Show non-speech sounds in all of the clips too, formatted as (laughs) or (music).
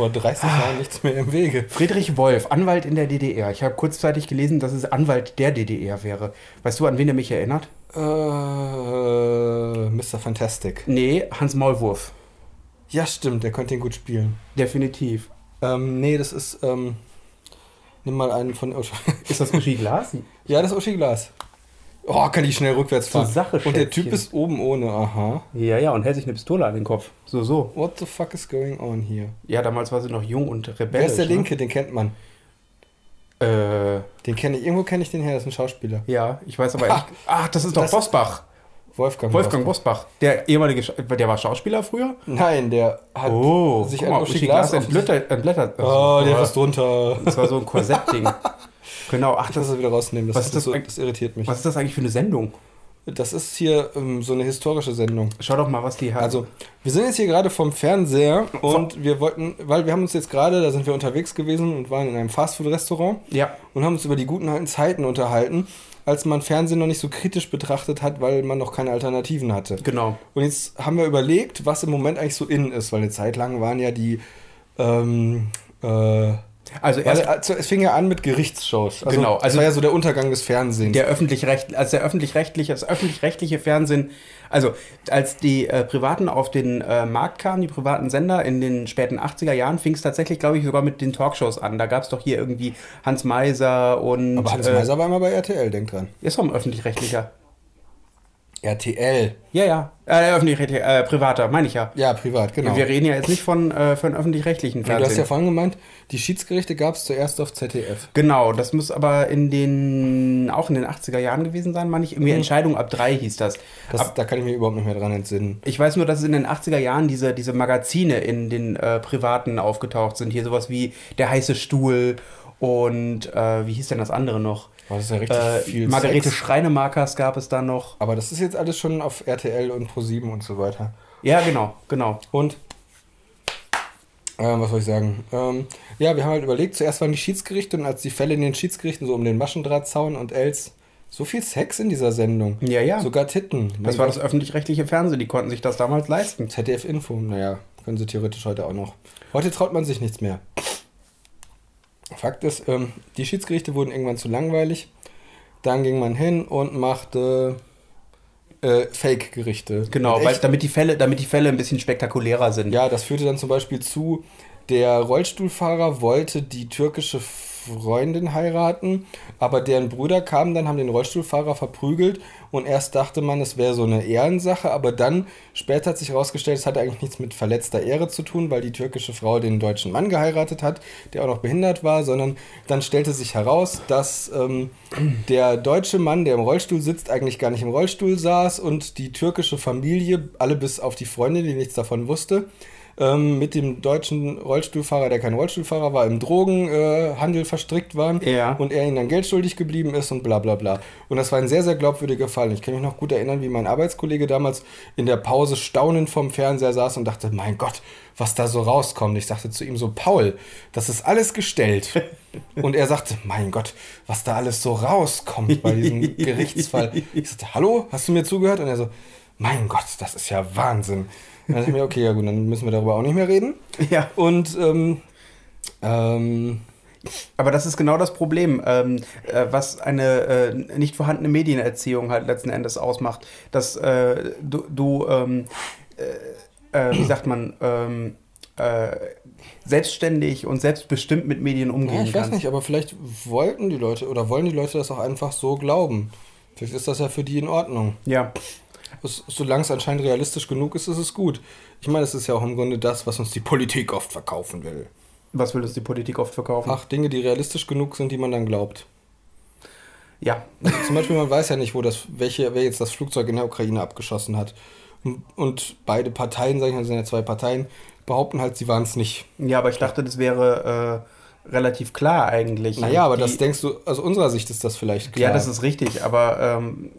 vor 30 Ah. Jahren nichts mehr im Wege. Friedrich Wolf, Anwalt in der DDR. Ich habe kurzzeitig gelesen, dass es Anwalt der DDR wäre. Weißt du, an wen er mich erinnert? Äh, Mr. Fantastic. Nee, Hans Maulwurf. Ja, stimmt, der könnte ihn gut spielen. Definitiv. Ähm, nee, das ist, ähm, nimm mal einen von Uschi. (laughs) Ist das Uschi Glas? ja, das ist Uschi Glas. Oh, kann ich schnell rückwärts Zur fahren. Sache, Und der. Typ ist oben ohne, aha. Ja, ja, und hält sich eine Pistole an den Kopf. So, so. What the fuck is going on here? Ja, damals war sie noch jung und rebellisch. Wer ist der ne? Linke? Den kennt man. Äh, Den kenne ich, irgendwo kenne ich den her, das ist ein Schauspieler. ja, ich weiß aber nicht. (laughs) Ach, das ist doch Das- Bosbach. Wolfgang. Wolfgang Bosbach. Bosbach. Der ehemalige, Scha- der war Schauspieler früher? Nein, der hat Oh, sich guck ein mal, Uschi Uschi Glas entblättert. entblättert. Oh, der ist drunter. Das war so ein Korsettding. (laughs) genau, ach, das, das wieder rausnehmen. Das, Was ist das so, das irritiert mich. was ist das eigentlich für eine Sendung? Das ist hier ähm, so eine historische Sendung. Schau doch mal, was die hat. Also, wir sind jetzt hier gerade vom Fernseher und wir wollten, weil wir haben uns jetzt gerade, da sind wir unterwegs gewesen und waren in einem Fastfood-Restaurant ja, und haben uns über die guten alten Zeiten unterhalten, als man Fernsehen noch nicht so kritisch betrachtet hat, weil man noch keine Alternativen hatte. genau. Und jetzt haben wir überlegt, was im Moment eigentlich so in ist, weil eine Zeit lang waren ja die, ähm, äh, Also erst also es fing ja an mit Gerichtsshows. Also, Genau, das also- war ja so der Untergang des Fernsehens. der öffentlich-recht, als der öffentlich-rechtliche, das öffentlich-rechtliche Fernsehen, also als die äh, Privaten auf den äh, Markt kamen, die privaten Sender in den späten 80er Jahren, fing es tatsächlich, glaube ich, sogar mit den Talkshows an. Da gab es doch hier irgendwie Hans Meiser und Aber Hans äh, Meiser war immer bei RTL, denk dran. ist doch ein öffentlich-rechtlicher. RTL. Ja, ja. Äh, öffentlich-rechtlicher, äh, privater, meine ich ja. Ja, privat, genau. Wir reden ja jetzt nicht von, äh, von öffentlich-rechtlichen Und du hast Fernsehen. ja vorhin gemeint, die Schiedsgerichte gab es zuerst auf ZDF. Genau, das muss aber in den, auch in den 80er Jahren gewesen sein, meine ich. Irgendwie Entscheidung ab drei hieß das. Das, Ab, da kann ich mich überhaupt nicht mehr dran entsinnen. ich weiß nur, dass es in den 80er Jahren diese, diese Magazine in den äh, Privaten aufgetaucht sind. Hier sowas wie Der heiße Stuhl und äh, wie hieß denn das andere noch? War das ja richtig Äh, viel Margarete Sex. Schreinemarkers gab es da noch. Aber das ist jetzt alles schon auf RTL und Pro7 und so weiter. Ja, genau, genau. Und, ähm, was soll ich sagen? Ähm, ja, wir haben halt überlegt, zuerst waren die Schiedsgerichte und als die Fälle in den Schiedsgerichten so um den Maschendrahtzaun und Els, so viel Sex in dieser Sendung. Ja, ja. Sogar Titten. Das war das öffentlich-rechtliche Fernsehen, die konnten sich das damals leisten. ZDF Info, naja, können sie theoretisch heute auch noch. Heute traut man sich nichts mehr. Fakt ist, ähm, die Schiedsgerichte wurden irgendwann zu langweilig. Dann ging man hin und machte äh, Fake-Gerichte. Genau, weil, damit, die Fälle, damit die Fälle ein bisschen spektakulärer sind. Ja, das führte dann zum Beispiel zu, der Rollstuhlfahrer wollte die türkische Freundin heiraten, aber deren Brüder kamen dann, haben den Rollstuhlfahrer verprügelt. Und erst dachte man, es wäre so eine Ehrensache, aber dann später hat sich herausgestellt, es hatte eigentlich nichts mit verletzter Ehre zu tun, weil die türkische Frau den deutschen Mann geheiratet hat, der auch noch behindert war, sondern dann stellte sich heraus, dass ähm, der deutsche Mann, der im Rollstuhl sitzt, eigentlich gar nicht im Rollstuhl saß. Und die türkische Familie, alle bis auf die Freundin, die nichts davon wusste, ähm, mit dem deutschen Rollstuhlfahrer, der kein Rollstuhlfahrer war, im Drogenhandel äh, verstrickt waren Ja. und er ihnen dann Geld schuldig geblieben ist und bla bla bla. Und das war ein sehr, sehr glaubwürdiger Fall. Ich kann mich noch gut erinnern, wie mein Arbeitskollege damals in der Pause staunend vom Fernseher saß und dachte, mein Gott, was da so rauskommt. Ich sagte zu ihm so, Paul, das ist alles gestellt. (laughs) Und er sagte, mein Gott, was da alles so rauskommt bei diesem (laughs) Gerichtsfall. Ich sagte, hallo, hast du mir zugehört? Und er so, mein Gott, das ist ja Wahnsinn. Dann dachte ich mir, okay, ja gut, dann müssen wir darüber auch nicht mehr reden. Ja. Und ähm, ähm, Aber das ist genau das Problem, ähm, äh, was eine äh, nicht vorhandene Medienerziehung halt letzten Endes ausmacht. Dass äh, du, du ähm, äh, äh, wie sagt man, ähm, äh, selbstständig und selbstbestimmt mit Medien umgehen ja, ich weiß kannst. nicht, aber vielleicht wollten die Leute oder wollen die Leute das auch einfach so glauben. Vielleicht ist das ja für die in Ordnung. Ja, Es, solange es anscheinend realistisch genug ist, ist es gut. Ich meine, es ist ja auch im Grunde das, was uns die Politik oft verkaufen will. was will uns die Politik oft verkaufen? Ach, Dinge, die realistisch genug sind, die man dann glaubt. Ja, (laughs) Zum Beispiel, man weiß ja nicht, wo das, welche, wer jetzt das Flugzeug in der Ukraine abgeschossen hat. Und, und beide Parteien, sag ich mal, sind ja zwei Parteien, behaupten halt, sie waren es nicht. ja, aber ich dachte, das wäre äh, relativ klar eigentlich. Naja, aber Die- das denkst du, aus unserer Sicht ist das vielleicht klar. Ja, das ist richtig, aber ähm,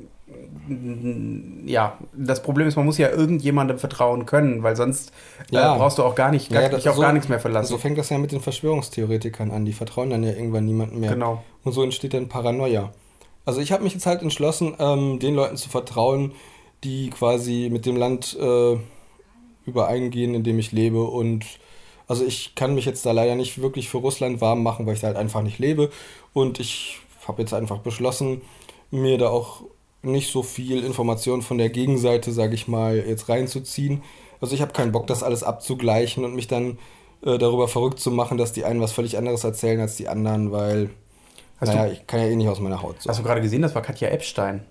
ja, das Problem ist, man muss ja irgendjemandem vertrauen können, weil sonst Ja. äh, brauchst du auch gar nicht, Ja, gar, das- dich auf so- gar nichts mehr verlassen. So fängt das ja mit den Verschwörungstheoretikern an. Die vertrauen dann ja irgendwann niemandem mehr. Genau. Und so entsteht dann Paranoia. Also ich habe mich jetzt halt entschlossen, ähm, den Leuten zu vertrauen, die quasi mit dem Land äh, übereingehen, in dem ich lebe. Und also ich kann mich jetzt da leider nicht wirklich für Russland warm machen, weil ich da halt einfach nicht lebe. Und ich habe jetzt einfach beschlossen, mir da auch nicht so viel Information von der Gegenseite, sage ich mal, jetzt reinzuziehen. Also ich habe keinen Bock, das alles abzugleichen und mich dann äh, darüber verrückt zu machen, dass die einen was völlig anderes erzählen als die anderen, weil Hast naja, du- ich kann ja eh nicht aus meiner Haut. So. Hast du gerade gesehen, das war Katja Epstein.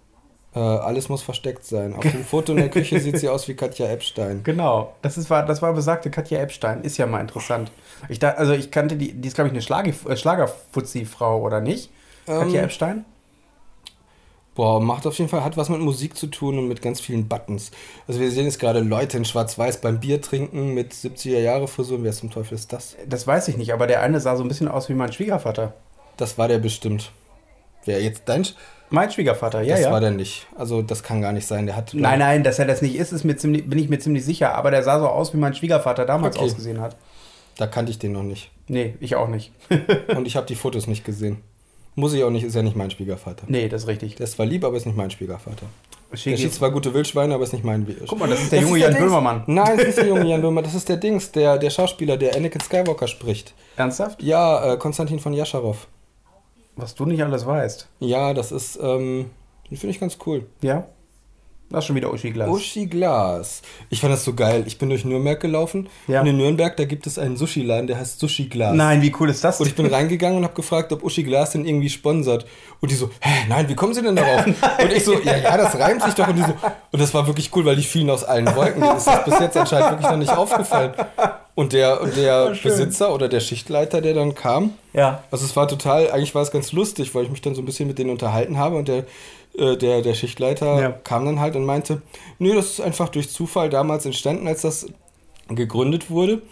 Äh, alles muss versteckt sein. Auf dem Foto in der Küche (laughs) sieht sie aus wie Katja Epstein. Genau, das, ist, war, das war besagte Katja Epstein. Ist ja mal interessant. Ich da, also ich kannte die, die ist glaube ich eine Schlagi, äh, Schlagerfuzzi-Frau, oder nicht? Katja Ähm, Epstein? Boah, macht auf jeden Fall, hat was mit Musik zu tun und mit ganz vielen Buttons. Also wir sehen jetzt gerade Leute in Schwarz-Weiß beim Bier trinken mit 70er-Jahre-Frisuren. Wer zum Teufel ist das? Das weiß ich nicht, aber der eine sah so ein bisschen aus wie mein Schwiegervater. Das war der bestimmt. Wer jetzt dein? Sch- Mein Schwiegervater, ja, das ja. war der nicht. Also das kann gar nicht sein. Der hat. Nein, nein, dass er das nicht ist, ist mir ziemlich, bin ich mir ziemlich sicher. Aber der sah so aus, wie mein Schwiegervater damals Okay. ausgesehen hat. Da kannte ich den noch nicht. Nee, ich auch nicht. (laughs) Und ich habe die Fotos nicht gesehen. Muss ich auch nicht, ist ja nicht mein Schwiegervater. nee, das ist richtig. Der ist zwar lieb, aber ist nicht mein Schwiegervater. Der Schick schießt zwar gute Wildschweine, aber ist nicht mein. Guck mal, das ist der junge Jan Dings. Böhmermann. Nein, das ist der junge (laughs) Jan Böhmermann. Das ist der Dings, der, der Schauspieler, der Anakin Skywalker spricht. Ernsthaft? Ja, äh, Konstantin von Jascharow. Was du nicht alles weißt. Ja, das ist, ähm, den finde ich ganz cool. Ja? Das ist schon wieder Uschi Glas. Uschi Glas. Ich fand das so geil. Ich bin durch Nürnberg gelaufen. Ja. Und in Nürnberg, da gibt es einen Sushi-Laden, der heißt Sushi Glas. Nein, wie cool ist das? Und ich bin reingegangen und habe gefragt, ob Uschi Glas den irgendwie sponsert. Und die so, hä, nein, wie kommen Sie denn darauf? (laughs) und ich so, ja, ja, das reimt sich doch. Und die so, und das war wirklich cool, weil die fielen aus allen Wolken. Denen ist das bis jetzt anscheinend wirklich noch nicht aufgefallen. Und der, und der. Besitzer oder der Schichtleiter, der dann kam, Ja. also es war total, eigentlich war es ganz lustig, weil ich mich dann so ein bisschen mit denen unterhalten habe und der, äh, der, der Schichtleiter Ja. kam dann halt und meinte, nö, das ist einfach durch Zufall damals entstanden, als das gegründet wurde.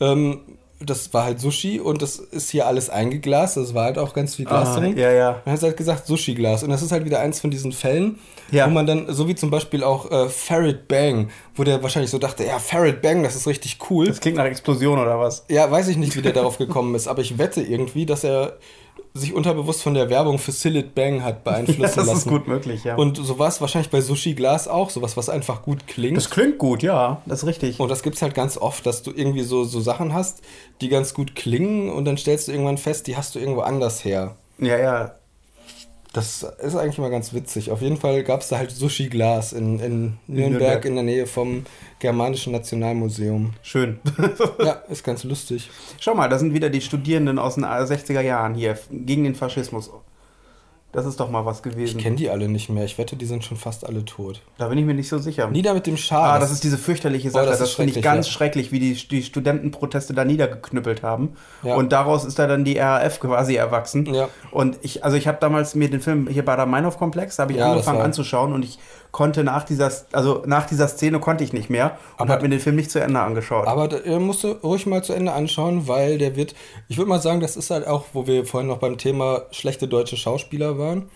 Ähm, das war halt Sushi und das ist hier alles eingeglast, das war halt auch ganz viel Glas Ah, drin. ja, ja. Dann hat halt gesagt Sushi-Glas. Und das ist halt wieder eins von diesen Fällen, Ja. wo man dann, so wie zum Beispiel auch äh, Ferret Bang, wo der wahrscheinlich so dachte, ja, Ferret Bang, das ist richtig cool. Das klingt nach Explosion oder was? Ja, weiß ich nicht, wie der darauf gekommen ist, aber ich wette irgendwie, dass er sich unterbewusst von der Werbung für Sillet Bang hat beeinflussen (laughs) das lassen. ist gut möglich, ja. Und so war es wahrscheinlich bei Sushi Glas auch, sowas, was einfach gut klingt. das klingt gut, ja. Das ist richtig. und das gibt's halt ganz oft, dass du irgendwie so, so Sachen hast, die ganz gut klingen und dann stellst du irgendwann fest, die hast du irgendwo anders her. Ja, ja. Das ist eigentlich immer ganz witzig. Auf jeden Fall gab's da halt Sushi Glas in, in Nürnberg, Nürnberg. in der Nähe vom Germanischen Nationalmuseum. Schön. (laughs) Ja, ist ganz lustig. Schau mal, da sind wieder die Studierenden aus den 60er Jahren hier gegen den Faschismus. Das ist doch mal was Ich gewesen. kenne die alle nicht mehr. Ich wette, die sind schon fast alle tot. Da bin ich mir nicht so sicher. Nieder mit dem Schal. Ah, das ist diese fürchterliche Oh, Sache. das das ist finde ich ganz ja. schrecklich, wie die, die Studentenproteste da niedergeknüppelt haben. Ja. Und daraus ist da dann die RAF quasi erwachsen. Ja. Und ich, also ich habe damals mir den Film hier bei der Meinhof-Komplex, habe ich das angefangen war- anzuschauen und ich konnte nach dieser, also nach dieser Szene konnte ich nicht mehr und Aber- habe mir den Film nicht zu Ende angeschaut. Aber äh, musst du ruhig mal zu Ende anschauen, weil der wird, ich würde mal sagen, das ist halt auch, wo wir vorhin noch beim Thema schlechte deutsche Schauspieler waren,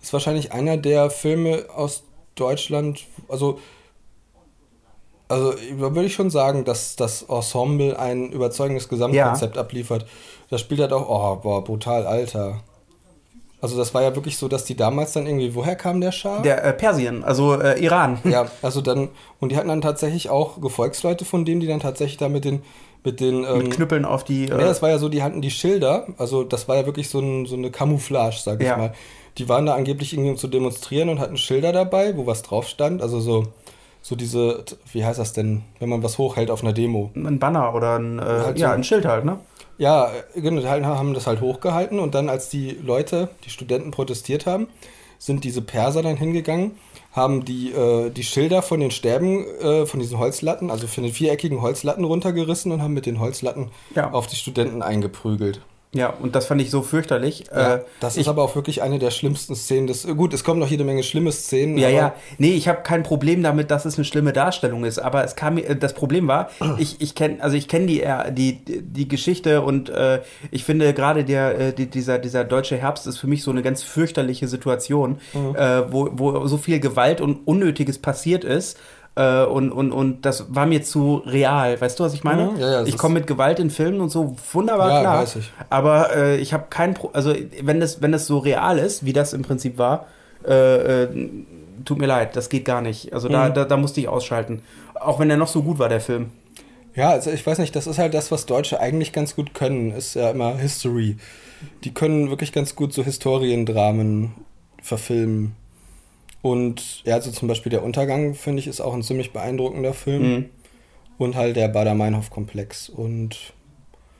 ist wahrscheinlich einer der Filme aus Deutschland, also, also da würde ich schon sagen, dass das Ensemble ein überzeugendes Gesamtkonzept abliefert. Das spielt halt auch, oh, boah, brutal, Alter. Also das war ja wirklich so, dass die damals dann irgendwie, woher kam der Schah? Der äh, Persien, also äh, Iran. Ja, (laughs) also dann, und die hatten dann tatsächlich auch Gefolgsleute von denen, die dann tatsächlich da mit den, mit den, ähm, Mit Knüppeln auf die. ja, Äh, das war ja so, die hatten die Schilder, also das war ja wirklich so, ein, so eine Camouflage, sag ich Ja. mal. Die waren da angeblich irgendwie um zu demonstrieren und hatten Schilder dabei, wo was drauf stand, also so, so diese, wie heißt das denn, wenn man was hochhält auf einer Demo? ein Banner oder ein, äh, Halt so- ja, ein Schild halt, ne? Ja, äh, genau, die haben das halt hochgehalten und dann, als die Leute, die Studenten protestiert haben, sind diese Perser dann hingegangen, haben die, äh, die Schilder von den Stäben, äh, von diesen Holzlatten, also von den viereckigen Holzlatten runtergerissen und haben mit den Holzlatten Ja. auf die Studenten eingeprügelt. Ja, und das fand ich so fürchterlich. Ja, äh, das ich, ist aber auch wirklich eine der schlimmsten Szenen. Des, gut, es kommen noch jede Menge schlimme Szenen. Ja, ja. Nee, ich habe kein Problem damit, dass es eine schlimme Darstellung ist. Aber es kam mir, äh, das Problem war, (clears throat) ich, ich kenne, also ich kenne die, äh, die, die Geschichte und äh, ich finde gerade der, äh, die, dieser, dieser deutsche Herbst ist für mich so eine ganz fürchterliche Situation, Mhm. äh, wo, wo so viel Gewalt und Unnötiges passiert ist. Äh, und, und, und das war mir zu real. Weißt du, was ich meine? Mhm, ja, ja, ich komme mit Gewalt in Filmen und so wunderbar Ja, klar. weiß ich. Aber äh, ich habe kein Pro also wenn das, wenn das so real ist, wie das im Prinzip war, äh, äh, tut mir leid, das geht gar nicht. Also da, Mhm. da, da musste ich ausschalten. Auch wenn der noch so gut war, der Film. Ja, also ich weiß nicht, das ist halt das, was Deutsche eigentlich ganz gut können, ist ja immer History. Die können wirklich ganz gut so Historiendramen verfilmen. Und ja, also zum Beispiel der Untergang, finde ich, ist auch ein ziemlich beeindruckender Film. Mhm. Und halt der Bader-Meinhof-Komplex. Und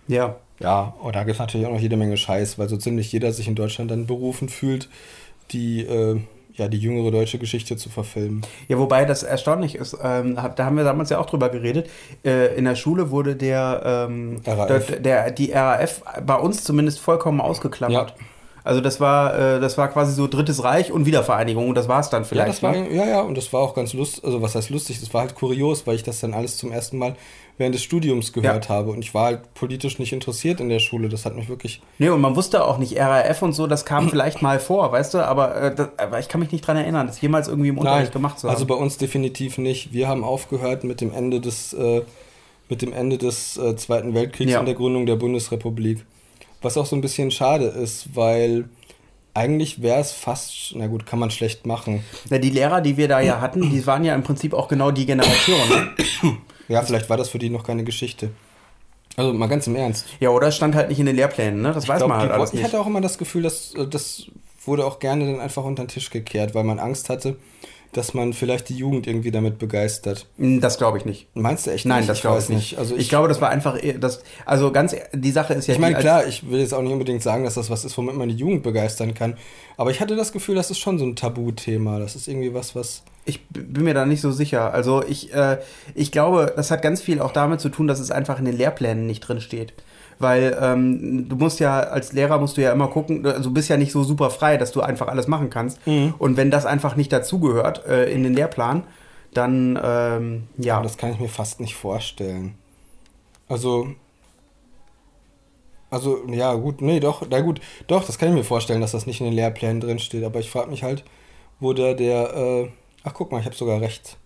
Ja. ja, und da gibt es natürlich auch noch jede Menge Scheiß, weil so ziemlich jeder sich in Deutschland dann berufen fühlt, die, äh, ja, die jüngere deutsche Geschichte zu verfilmen. Ja, wobei das erstaunlich ist, ähm, da haben wir damals ja auch drüber geredet. Äh, in der Schule wurde der, ähm, der, der die RAF bei uns zumindest vollkommen ausgeklammert. Ja. Also das war, äh, das war quasi so Drittes Reich und Wiedervereinigung und das war es dann Ja, vielleicht. das war, ne? ja, ja, und das war auch ganz lustig, also was heißt lustig, das war halt kurios, weil ich das dann alles zum ersten Mal während des Studiums gehört habe und ich war halt politisch nicht interessiert in der Schule, das hat mich wirklich, Nee, und man wusste auch nicht, RAF und so, das kam vielleicht mal vor, weißt du, aber, äh, das, aber ich kann mich nicht dran erinnern, das jemals irgendwie im Unterricht gemacht zu haben. also bei uns definitiv nicht, wir haben aufgehört mit dem Ende des, äh, mit dem Ende des äh, Zweiten Weltkriegs Ja. und der Gründung der Bundesrepublik, was auch so ein bisschen schade ist, weil eigentlich wäre es fast, na gut, kann man schlecht machen. Ja, die Lehrer, die wir da ja (clears throat) hatten, die waren ja im Prinzip auch genau die Generation. Ne? Ja, vielleicht war das für die noch keine Geschichte. Also mal ganz im Ernst. Ja, oder es stand halt nicht in den Lehrplänen, ne? Das weiß glaub, man halt alles wollten- Ich nicht. hatte auch immer das Gefühl, dass äh, das wurde auch gerne dann einfach unter den Tisch gekehrt, weil man Angst hatte, dass man vielleicht die Jugend irgendwie damit begeistert. Hm, Das glaube ich nicht. Meinst du echt Nein, nicht? das glaube ich nicht. Also ich, ich, glaube, das war einfach, das, also ganz, die Sache ist ja, ich meine, klar, ich will jetzt auch nicht unbedingt sagen, dass das was ist, womit man die Jugend begeistern kann. Aber ich hatte das Gefühl, das ist schon so ein Tabuthema. Das ist irgendwie was, was. Ich bin mir da nicht so sicher. Also ich, äh, ich glaube, das hat ganz viel auch damit zu tun, dass es einfach in den Lehrplänen nicht drin steht. Weil ähm, du musst ja, als Lehrer musst du ja immer gucken, also du bist ja nicht so super frei, dass du einfach alles machen kannst. Mhm. Und wenn das einfach nicht dazugehört äh, in den Lehrplan, dann ähm, ja. Das kann ich mir fast nicht vorstellen. Also. Also, ja, gut, nee, doch, na gut, doch, das kann ich mir vorstellen, dass das nicht in den Lehrplänen drin steht, aber ich frage mich halt, wo da der, äh, ach guck mal, ich habe sogar recht.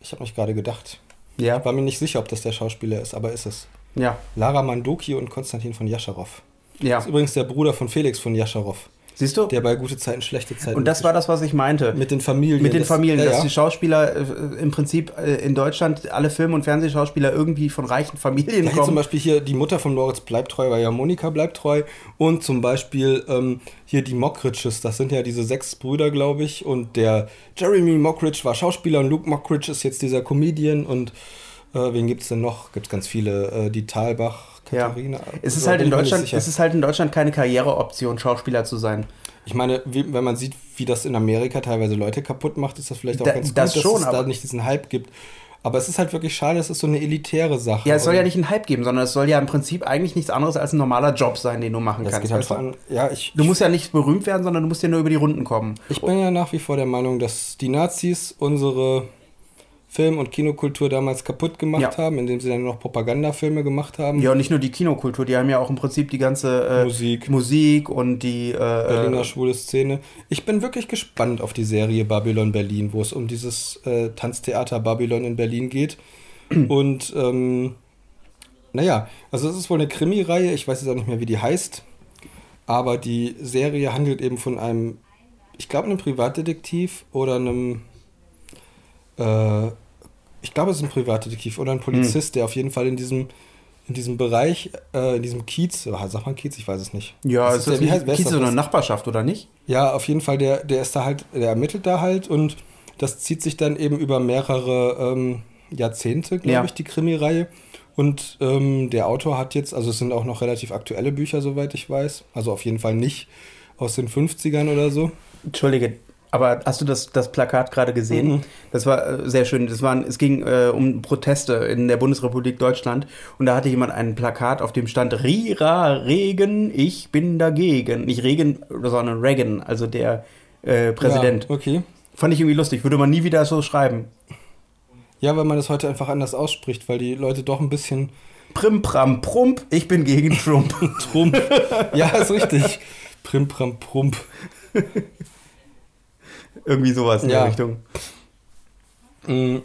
Ich habe mich gerade gedacht. ja, War mir nicht sicher, ob das der Schauspieler ist, aber ist es. Ja, Lara Mandoki und Konstantin von Jascharow. ja. Das ist übrigens der Bruder von Felix von Jascharow, Siehst du? der bei gute Zeiten, schlechte Zeiten. Und das war das, was ich meinte. mit den Familien. Mit den das- Familien, ja, dass die Schauspieler äh, im Prinzip äh, in Deutschland, alle Film- und Fernsehschauspieler irgendwie von reichen Familien Ja, hier zum kommen. Beispiel hier die Mutter von Moritz bleibt treu, war ja Monika bleibt treu. Und zum Beispiel ähm, hier die Mockridges, das sind ja diese sechs Brüder, glaube ich. Und der Jeremy Mockridge war Schauspieler und Luke Mockridge ist jetzt dieser Comedian. Und äh, wen gibt es denn noch? Gibt es ganz viele. Äh, die Talbach, Ja. Katharina. Es ist halt in Deutschland, es ist halt in Deutschland keine Karriereoption, Schauspieler zu sein. Ich meine, wie, wenn man sieht, wie das in Amerika teilweise Leute kaputt macht, ist das vielleicht auch Da- ganz gut, das dass schon, es da nicht diesen Hype gibt. Aber es ist halt wirklich schade, es ist so eine elitäre Sache. Ja, es soll ja nicht einen Hype geben, sondern es soll ja im Prinzip eigentlich nichts anderes als ein normaler Job sein, den du machen Das kannst. geht halt allem, ja, ich, du musst ja nicht berühmt werden, sondern du musst ja nur über die Runden kommen. Ich bin ja nach wie vor der Meinung, dass die Nazis unsere Film- und Kinokultur damals kaputt gemacht Ja. haben, indem sie dann noch Propagandafilme gemacht haben. Ja, und nicht nur die Kinokultur, die haben ja auch im Prinzip die ganze äh, Musik. Musik und die äh, Berliner äh, schwule Szene. Ich bin wirklich gespannt auf die Serie Babylon Berlin, wo es um dieses äh, Tanztheater Babylon in Berlin geht. (clears throat) Und ähm, naja, also es ist wohl eine Krimi-Reihe, ich weiß jetzt auch nicht mehr, wie die heißt. Aber die Serie handelt eben von einem, ich glaube, einem Privatdetektiv oder einem, äh, ich glaube, es ist ein Privatdetektiv oder ein Polizist, der auf jeden Fall in diesem, in diesem Bereich, äh, in diesem Kiez, oder sagt man Kiez, ich weiß es nicht. ja, Das es ist der- ist wie heißt- ist Kiez eine Nachbarschaft, oder nicht? Ja, auf jeden Fall, der, der ist da halt, der ermittelt da halt und das zieht sich dann eben über mehrere ähm, Jahrzehnte, glaube Ja. ich, die Krimireihe. Und ähm, der Autor hat jetzt, also es sind auch noch relativ aktuelle Bücher, soweit ich weiß. Also auf jeden Fall nicht aus den 50ern oder so. Entschuldige, aber hast du das, das Plakat gerade gesehen? Mhm. Das war äh, sehr schön. Das waren, es ging äh, um Proteste in der Bundesrepublik Deutschland und da hatte jemand ein Plakat, auf dem stand Rira Regen, ich bin dagegen. Nicht Regen, sondern Reagan, also der äh, Präsident. Ja, okay. Fand ich irgendwie lustig. Würde man nie wieder so schreiben. Ja, weil man das heute einfach anders ausspricht, weil die Leute doch ein bisschen Prim, pram, prump, ich bin gegen Trump. (laughs) Trump. ja, ist richtig. Prim, pram, prump. Irgendwie sowas in Ja. der Richtung. Mm,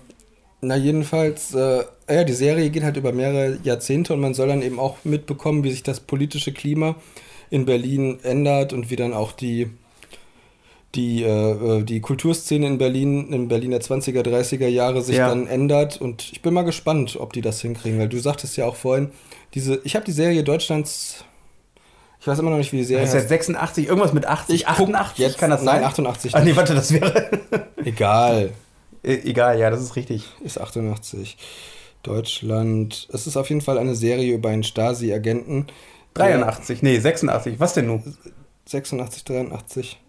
Na, jedenfalls, äh, ja, die Serie geht halt über mehrere Jahrzehnte und man soll dann eben auch mitbekommen, wie sich das politische Klima in Berlin ändert und wie dann auch die, die, äh, die Kulturszene in Berlin, in Berlin der 20er, 30er Jahre sich Ja. dann ändert. Und ich bin mal gespannt, ob die das hinkriegen, weil du sagtest ja auch vorhin, diese, ich habe die Serie Deutschlands, ich weiß immer noch nicht, wie die Serie Das ist jetzt 86, irgendwas mit 80, Ich guck 88, jetzt- kann das nein, sein? 88 Ah, nee, warte, das wäre. (laughs) Egal, E- Egal, ja, das ist richtig. ist 88. Deutschland, es ist auf jeden Fall eine Serie über einen Stasi-Agenten. der- 83, nee, 86, was denn nun? 86, 83.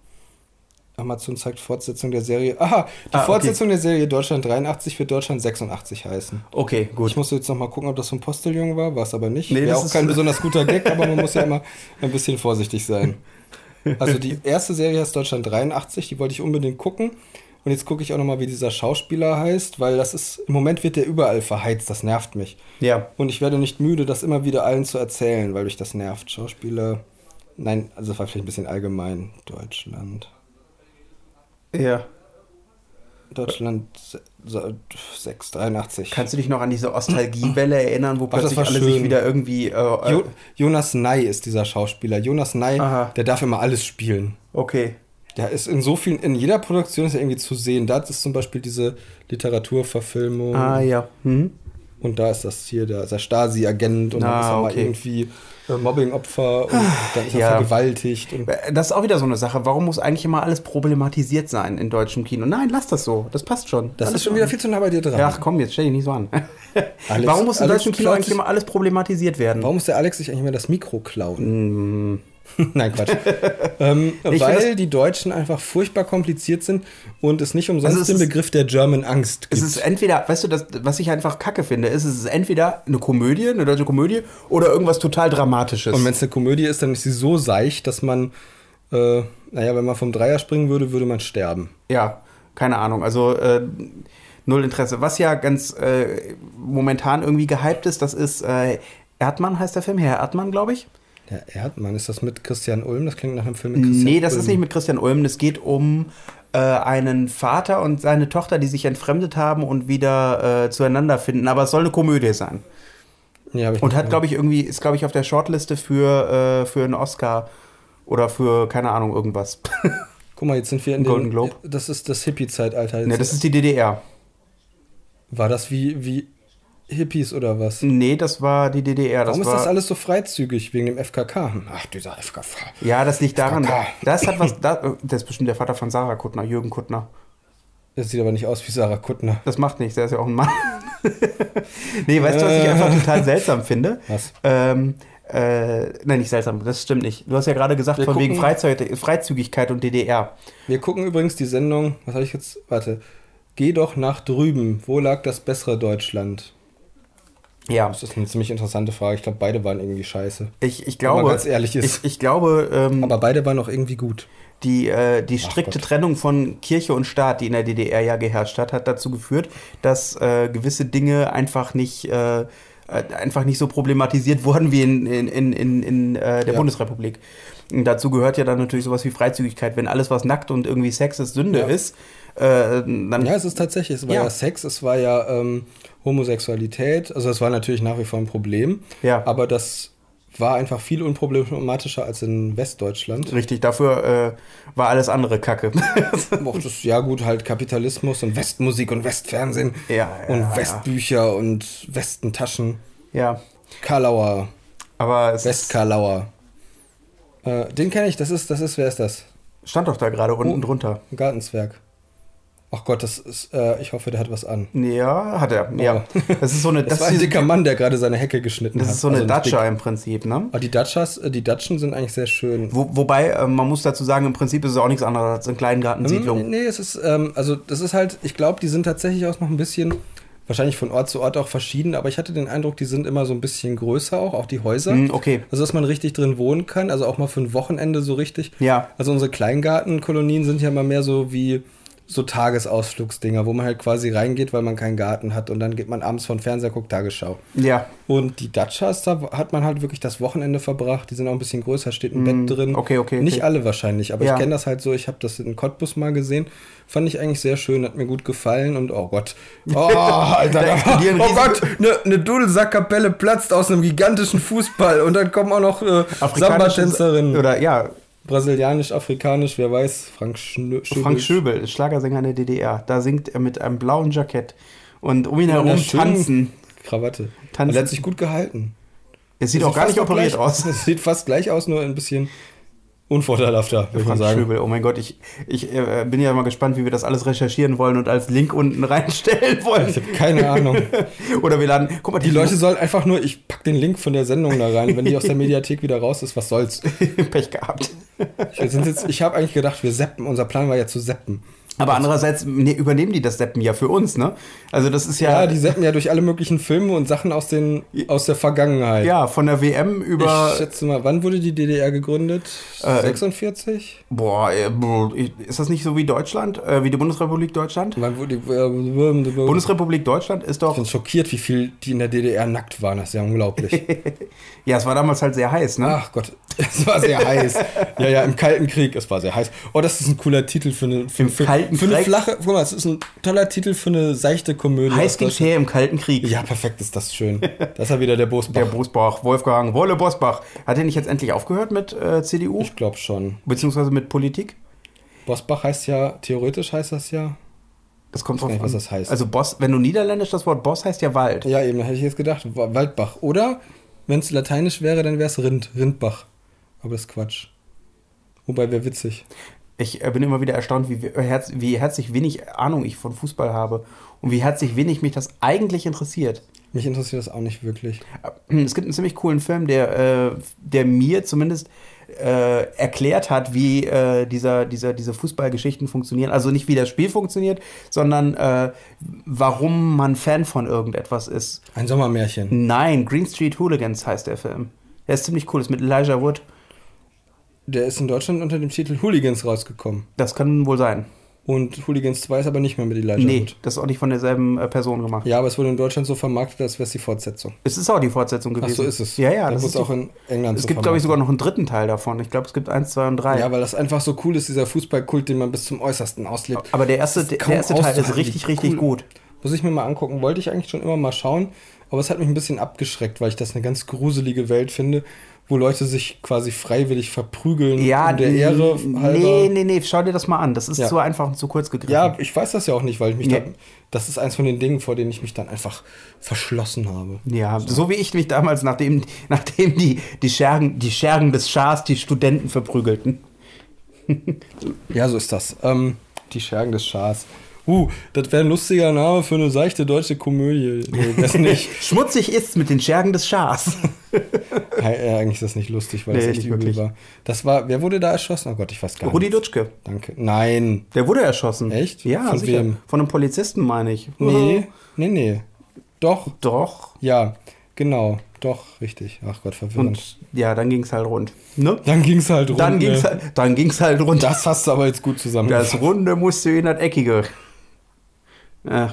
Amazon zeigt Fortsetzung der Serie. Aha, die Ah, okay. Fortsetzung der Serie Deutschland 83 wird Deutschland 86 heißen. Okay, gut. Ich musste jetzt noch mal gucken, ob das vom Postillon war, war es aber nicht. Nee, Wäre auch ist- kein besonders guter Gag, aber man muss ja immer (laughs) ein bisschen vorsichtig sein. Also die (laughs) erste Serie heißt Deutschland 83, die wollte ich unbedingt gucken. Und jetzt gucke ich auch noch mal, wie dieser Schauspieler heißt, weil das ist, im Moment wird der überall verheizt, das nervt mich. Ja, Und ich werde nicht müde, das immer wieder allen zu erzählen, weil mich das nervt. Schauspieler, nein, also das war vielleicht ein bisschen allgemein. Deutschland. Ja. Deutschland 683. Kannst du dich noch an diese Ostalgiewelle (clears throat) erinnern, wo Ach, plötzlich alle sich schön. wieder irgendwie. Äh, äh, jo Jonas Ney ist dieser Schauspieler. Jonas Ney, Aha. der darf immer alles spielen. okay. Der ist in so vielen, in jeder Produktion ist er irgendwie zu sehen. Da ist zum Beispiel diese Literaturverfilmung. Ah, ja. Mhm. Und da ist das hier der, der Stasi-Agent und dann Ah, ist er mal okay. irgendwie äh, Mobbing-Opfer und dann ist er Ja. vergewaltigt. Und Das ist auch wieder so eine Sache. Warum muss eigentlich immer alles problematisiert sein in deutschem Kino? Nein, lass das so. Das passt schon. das Alles ist schon wieder viel zu nah bei dir dran. Ja, ach komm, jetzt stell dich nicht so an. Alex- (laughs) Warum muss in Alex deutschem Kino eigentlich immer alles problematisiert werden? Warum muss der Alex sich eigentlich immer das Mikro klauen? Mm, (laughs) Nein, Quatsch. (laughs) ähm, weil die Deutschen einfach furchtbar kompliziert sind und es nicht umsonst Also es den Begriff der German Angst Es gibt. ist entweder, weißt du, das, was ich einfach kacke finde, ist, es ist entweder eine Komödie, eine deutsche Komödie, oder irgendwas total Dramatisches. und wenn es eine Komödie ist, dann ist sie so seicht, dass man, äh, naja, wenn man vom Dreier springen würde, würde man sterben. Ja, keine Ahnung. Also äh, null Interesse. Was ja ganz äh, momentan irgendwie gehypt ist, das ist äh, Erdmann heißt der Film, Herr Erdmann, glaube ich. Der Erdmann, ist das mit Christian Ulm? Das klingt nach einem Film mit Christian Nee, das Ulm. ist nicht mit Christian Ulm. Es geht um äh, einen Vater und seine Tochter, die sich entfremdet haben und wieder äh, zueinander finden. Aber es soll eine Komödie sein. Ja, Und hat, glaube ich, irgendwie, ist, glaube ich, auf der Shortliste für, äh, für einen Oscar oder für, keine Ahnung, irgendwas. (laughs) Guck mal, jetzt sind wir in Golden dem, Globe. Das ist das Hippie-Zeitalter. ne, das ist die DDR. War das wie, wie Hippies oder was? Nee, das war die DDR. Das Warum war, ist das alles so freizügig wegen dem FKK? Ach, dieser FKK. Ja, das liegt daran, FKK. das hat was, das, das ist bestimmt der Vater von Sarah Kuttner, Jürgen Kuttner. Das sieht aber nicht aus wie Sarah Kuttner. Das macht nichts, der ist ja auch ein Mann. (laughs) nee, weißt du, was ich einfach total seltsam finde? Was? Ähm, äh, nein, nicht seltsam, das stimmt nicht. Du hast ja gerade gesagt, Wir von wegen gucken- Freizeit, Freizügigkeit und DDR. Wir gucken übrigens die Sendung, was habe ich jetzt? Warte. Geh doch nach drüben. Wo lag das bessere Deutschland? Ja, Das ist eine ziemlich interessante Frage. Ich glaube, beide waren irgendwie scheiße. ich, ich Wenn man glaube, ganz ehrlich ist. ich, ich glaube, ähm, Aber beide waren auch irgendwie gut. die, äh, die strikte Gott. Trennung von Kirche und Staat, die in der DDR ja geherrscht hat, hat dazu geführt, dass äh, gewisse Dinge einfach nicht, äh, äh, einfach nicht so problematisiert (laughs) wurden wie in, in, in, in, in äh, der Ja. Bundesrepublik. Und dazu gehört ja dann natürlich sowas wie Freizügigkeit. Wenn alles, was nackt und irgendwie Sex ist, Sünde Ja. ist, äh, dann Ja, es ist tatsächlich, es war ja, Ja. Sex, es war ja ähm, Homosexualität. Also es war natürlich nach wie vor ein Problem. Ja. Aber das war einfach viel unproblematischer als in Westdeutschland. richtig, dafür äh, war alles andere Kacke. (laughs) Das, ja gut, halt Kapitalismus und Westmusik und Westfernsehen Ja, ja, und. Westbücher und Westentaschen. ja, Karlauer, aber es Westkarlauer. Äh, den kenne ich, das ist, das ist, wer ist das? stand doch da gerade unten Oh. drunter. Ein Gartenzwerg. Ach Gott, das ist, äh, ich hoffe, der hat was an. Ja, hat er. Ja. Das ist so eine, (laughs) Das, das, war ein dicker Mann, der gerade seine Hecke geschnitten das hat. ist so eine Also Datscha im Prinzip, ne? Aber die Datschas, äh, die Datschen sind eigentlich sehr schön. Wo, wobei, äh, man muss dazu sagen, im Prinzip ist es auch nichts anderes als eine Kleingartensiedlung. Hm, Nee, es ist, ähm, also das ist halt, ich glaube, die sind tatsächlich auch noch ein bisschen, wahrscheinlich von Ort zu Ort auch verschieden, aber ich hatte den Eindruck, die sind immer so ein bisschen größer auch, auch die Häuser. Hm, okay. Also, dass man richtig drin wohnen kann, also auch mal für ein Wochenende so richtig. Ja. Also unsere Kleingartenkolonien sind ja immer mehr so wie so Tagesausflugsdinger, wo man halt quasi reingeht, weil man keinen Garten hat und dann geht man abends von Fernseher, guckt Tagesschau. Ja. Und die Datschas, da hat man halt wirklich das Wochenende verbracht. Die sind auch ein bisschen größer, steht ein Bett drin. Mm, okay, okay, Nicht okay. alle wahrscheinlich, aber Ja. ich kenne das halt so. Ich habe das in Cottbus mal gesehen. Fand ich eigentlich sehr schön, hat mir gut gefallen und oh Gott. (laughs) Oh, Alter, Da explodieren oh Gott, eine ne Dudelsackkapelle platzt aus einem gigantischen Fußball und dann kommen auch noch äh, Samba-Tänzerinnen. Oder ja, brasilianisch, afrikanisch, wer weiß, Frank Schnö Schöbel. Frank Schöbel, Schlagersänger in der DDR. Da singt er mit einem blauen Jackett. Und um ihn Ja, herum tanzen. Krawatte. Tanzen. Er hat sich gut gehalten. Es sieht Er auch gar nicht operiert gleich, aus. (laughs) Es sieht fast gleich aus, nur ein bisschen unvorteilhafter, würde ich Frank sagen. Schöbel, oh mein Gott, ich, ich äh, bin ja mal gespannt, wie wir das alles recherchieren wollen und als Link unten (laughs) reinstellen wollen. Ich habe keine Ahnung. (laughs) Oder wir laden, guck mal, Die Leute sollen einfach nur, ich pack den Link von der Sendung da rein. Wenn die aus der Mediathek wieder raus ist, was soll's. (laughs) Pech gehabt. Jetzt, ich habe eigentlich gedacht, wir seppen. Unser Plan war ja zu seppen. Aber andererseits ne, übernehmen die das Deppen ja für uns, ne? Also das ist ja, Ja, die seppen ja durch alle möglichen Filme und Sachen aus, den, aus der Vergangenheit. ja von der WM über Ich schätze mal, wann wurde die DDR gegründet? Äh, 46? Boah, äh, ist das nicht so wie Deutschland, äh, wie die Bundesrepublik Deutschland? Wann wurde die, äh, ich Bundesrepublik Deutschland ist doch, bin schockiert, wie viel die in der DDR nackt waren. Das ist ja unglaublich. (laughs) ja, es war damals halt sehr heiß, ne? Ach Gott, (laughs) es war sehr heiß. (laughs) Ja, ja, im Kalten Krieg, es war sehr heiß. Oh, das ist ein cooler Titel für eine, für, Im für, Kalten für eine Krieg? flache, guck mal, es ist ein toller Titel für eine seichte Komödie. heiß aus Deutschland. her im Kalten Krieg. Ja, perfekt ist das schön. (laughs) Das ist ja wieder der Bosbach. Der Bosbach, Wolfgang Wolle Bosbach. Hat er nicht jetzt endlich aufgehört mit äh, CDU? ich glaube schon. Beziehungsweise mit Politik? Bosbach heißt ja, theoretisch heißt das ja. Das kommt Ich weiß drauf nicht, was an. das heißt. Also Boss, wenn du niederländisch das Wort Boss heißt ja Wald. Ja, eben, da hätte ich jetzt gedacht, Wa- Waldbach. Oder, wenn es lateinisch wäre, dann wäre es Rind, Rindbach. Aber das ist Quatsch. Wobei wäre witzig. Ich äh, bin immer wieder erstaunt, wie, herz, wie herzlich wenig Ahnung ich von Fußball habe und wie herzlich wenig mich das eigentlich interessiert. Mich interessiert das auch nicht wirklich. (clears throat) Es gibt einen ziemlich coolen Film, der, äh, der mir zumindest äh, erklärt hat, wie äh, dieser, dieser, diese Fußballgeschichten funktionieren. Also nicht wie das Spiel funktioniert, sondern äh, warum man Fan von irgendetwas ist. Ein Sommermärchen. Nein, Green Street Hooligans heißt der Film. Der ist ziemlich cool, ist mit Elijah Wood. Der ist in Deutschland unter dem Titel Hooligans rausgekommen. Das kann wohl sein. Und Hooligans 2 ist aber nicht mehr mit Elijah nee, Wood. das ist auch nicht von derselben äh, Person gemacht. Ja, aber es wurde in Deutschland so vermarktet, als wäre es die Fortsetzung. Es ist auch die Fortsetzung Ach gewesen. so ist es. Ja, ja. Da Das ist auch in England es so gibt, glaube ich, sogar noch einen dritten Teil davon. Ich glaube, es gibt eins, zwei und drei. Ja, weil das einfach so cool ist, dieser Fußballkult, den man bis zum Äußersten auslebt. Aber der erste, der kaum erste Teil ist richtig, richtig cool. gut. Muss ich mir mal angucken. Wollte ich eigentlich schon immer mal schauen, aber es hat mich ein bisschen abgeschreckt, weil ich das eine ganz gruselige Welt finde, wo Leute sich quasi freiwillig verprügeln Ja, um der Ehre halber. Nee, nee, nee, schau dir das mal an. Das ist Ja. zu einfach und zu kurz gegriffen. Ja, ich weiß das ja auch nicht, weil ich mich Nee. da, das ist eins von den Dingen, vor denen ich mich dann einfach verschlossen habe. Ja, so wie ich mich damals, nachdem, nachdem die, die, Schergen, die Schergen des Schars die Studenten verprügelten. Ja, so ist das. Ähm, die Schergen des Schars. Uh, das wäre ein lustiger Name für eine seichte deutsche Komödie. Nee, das nicht. (laughs) Schmutzig ist's mit den Schergen des Schars. (laughs) Ja, eigentlich ist das nicht lustig, weil Nee, das nicht echt übel wirklich. war. Das war, wer wurde da erschossen? Oh Gott, ich weiß gar Rudi nicht. Dutschke. Danke. Nein. Der wurde erschossen. Echt? Ja, Von sicher. wem? Von einem Polizisten, meine ich. Nee, nee, nee. Doch, Doch. ja, genau. Doch, richtig. Ach Gott, verwirrend. Und ja, dann ging's halt rund. Ne? dann ging's halt rund. Dann ging's, halt, dann ging's halt rund. Das hast du aber jetzt gut Das zusammengefasst. Runde musste in das Eckige. Äh,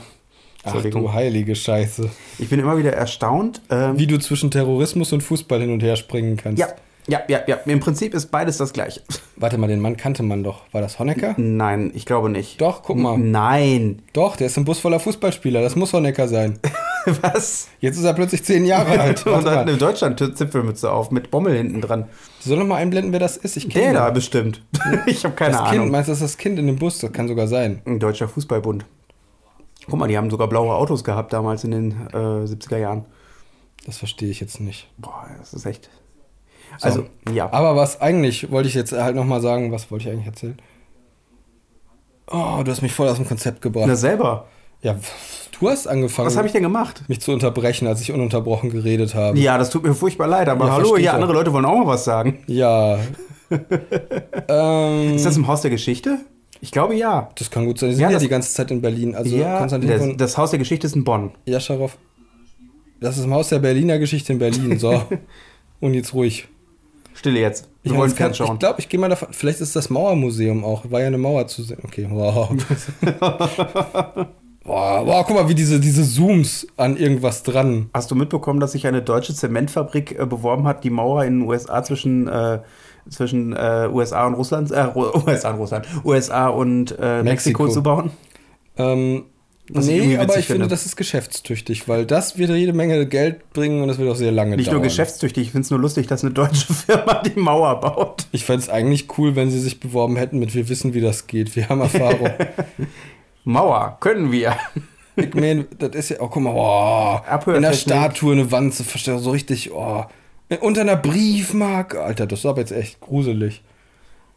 Ach du heilige Scheiße. Ich bin immer wieder erstaunt. Ähm, Wie du zwischen Terrorismus und Fußball hin und her springen kannst. ja, ja, ja, ja. Im Prinzip ist beides das gleiche. (laughs) Warte mal, den Mann kannte man doch. War das Honecker? Nein, ich glaube nicht. Doch, guck mal. Nein. Doch, der ist ein Bus voller Fußballspieler. Das muss Honecker sein. (laughs) Was? Jetzt ist er plötzlich zehn Jahre (laughs) alt. Und hat eine Deutschland-Zipfelmütze auf mit Bommel hinten dran. Soll noch mal einblenden, wer das ist? Ich Der kenne da den. bestimmt. ich habe keine Das Ahnung. Kind, meinst du, das ist das Kind in dem Bus? Das kann sogar sein. Ein deutscher Fußballbund. Guck mal, die haben sogar blaue Autos gehabt damals in den äh, 70er Jahren. Das verstehe ich jetzt nicht. Boah, das ist echt. So. Also, ja. Aber was eigentlich, wollte ich jetzt halt noch mal sagen, was wollte ich eigentlich erzählen? Oh, du hast mich voll aus dem Konzept gebracht. Na selber. ja, du hast angefangen, Was habe ich denn gemacht? mich zu unterbrechen, als ich ununterbrochen geredet habe. Ja, das tut mir furchtbar leid, aber Ja, hallo, er. andere Leute wollen auch mal was sagen. Ja. (laughs) ähm, Ist das im Haus der Geschichte? Ich glaube ja. das kann gut sein. Die sind Ja, ja, das- die ganze Zeit in Berlin. Also ja, Konstantin das, von das Haus der Geschichte ist in Bonn. Jascharow. Das ist im Haus der Berliner Geschichte in Berlin. So. (laughs) Und jetzt ruhig. Stille jetzt. Wir Ich, wollen kann- fernschauen. ich glaube, ich gehe mal davon. Vielleicht ist das Mauermuseum auch. War ja eine Mauer zu sehen. Okay, wow. (laughs) boah, boah, guck mal, wie diese, diese Zooms an irgendwas dran. Hast du mitbekommen, dass sich eine deutsche Zementfabrik äh, beworben hat, die Mauer in den USA zwischen, äh, zwischen äh, USA und Russland, äh, (laughs) USA und Russland, USA und äh, Mexiko. Mexiko. zu bauen? Ähm, Was nee, irgendwie aber ich finde, das ist geschäftstüchtig, weil das wird jede Menge Geld bringen und das wird auch sehr lange Nicht dauern. nur geschäftstüchtig, ich finde es nur lustig, dass eine deutsche (laughs) Firma die Mauer baut. ich fände es eigentlich cool, wenn sie sich beworben hätten mit Wir wissen, wie das geht. Wir haben Erfahrung. (laughs) Mauer, können wir. ich meine, das ist ja, oh, guck mal, oh, in der. Statue eine verstehen, so richtig, oh. Unter einer Briefmarke. Alter, das ist aber jetzt echt gruselig.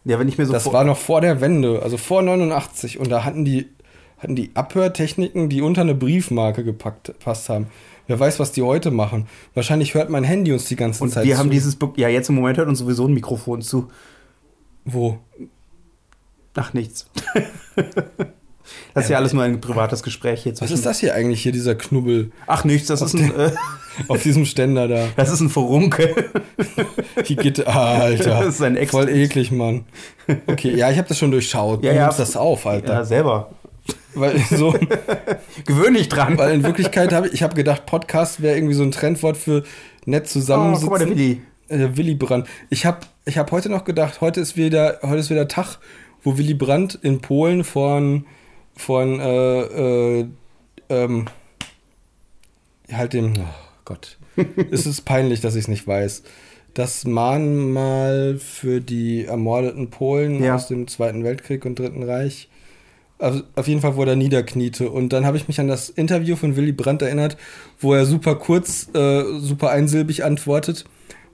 Ja, wenn ich mir so Das war noch vor der Wende, also vor 89. Und da hatten die, hatten die Abhörtechniken, die unter eine Briefmarke gepackt, gepasst haben. Wer weiß, was die heute machen. Wahrscheinlich hört mein Handy uns die ganze Und Zeit wir zu. haben dieses, Be- ja, jetzt im Moment hört uns sowieso ein Mikrofon zu. Wo? Ach, nichts. (laughs) das ist ja alles nur ein privates Gespräch hier Was ist das hier eigentlich, hier dieser Knubbel Ach, nichts, das ist ein, äh, (laughs) auf diesem Ständer da? (laughs) das ist ein Furunkel. (laughs) Die Gitte, ah, Alter. Das ist ein Extra- Voll eklig, Mann. Okay, ja, ich habe das schon durchschaut. Ja, du ja. nimmst das auf, Alter. Ja, selber. Weil, so, Gewöhn dich dran. weil in Wirklichkeit habe ich, ich hab gedacht, Podcast wäre irgendwie so ein Trendwort für nett oh, zusammensitzen. guck mal, der Willi. Äh, Willy Brandt. Ich habe ich hab heute noch gedacht, heute ist wieder, heute ist wieder Tag, wo Willy Brandt in Polen von, von äh, äh, ähm, halt dem, oh Gott, (laughs) es ist peinlich, dass ich es nicht weiß. Das Mahnmal für die ermordeten Polen Ja. aus dem Zweiten Weltkrieg und Dritten Reich. Also auf jeden Fall, wo er niederkniete. Und dann habe ich mich an das Interview von Willy Brandt erinnert, wo er super kurz, äh, super einsilbig antwortet,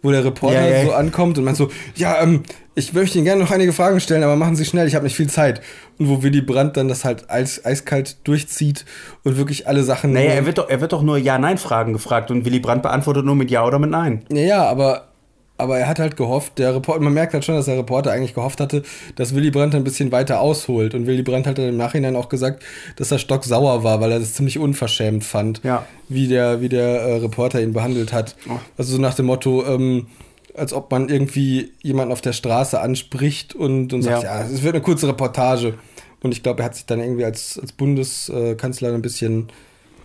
wo der Reporter Ja, ja. so ankommt und meint so, ja, ähm, ich möchte Ihnen gerne noch einige Fragen stellen, aber machen Sie schnell, ich habe nicht viel Zeit. Und wo Willy Brandt dann das halt eis, eiskalt durchzieht und wirklich alle Sachen. Naja, er wird doch, er wird doch nur Ja-Nein-Fragen gefragt und Willy Brandt beantwortet nur mit Ja oder mit Nein. Ja, ja, aber, aber er hat halt gehofft, der Reporter, man merkt halt schon, dass der Reporter eigentlich gehofft hatte, dass Willy Brandt ein bisschen weiter ausholt. Und Willy Brandt hat dann im Nachhinein auch gesagt, dass er stocksauer war, weil er das ziemlich unverschämt fand, Ja. wie der, wie der äh, Reporter ihn behandelt hat. Oh. Also so nach dem Motto, ähm, als ob man irgendwie jemanden auf der Straße anspricht und, und sagt, Ja. ja, es wird eine kurze Reportage. Und ich glaube, er hat sich dann irgendwie als, als Bundeskanzler ein bisschen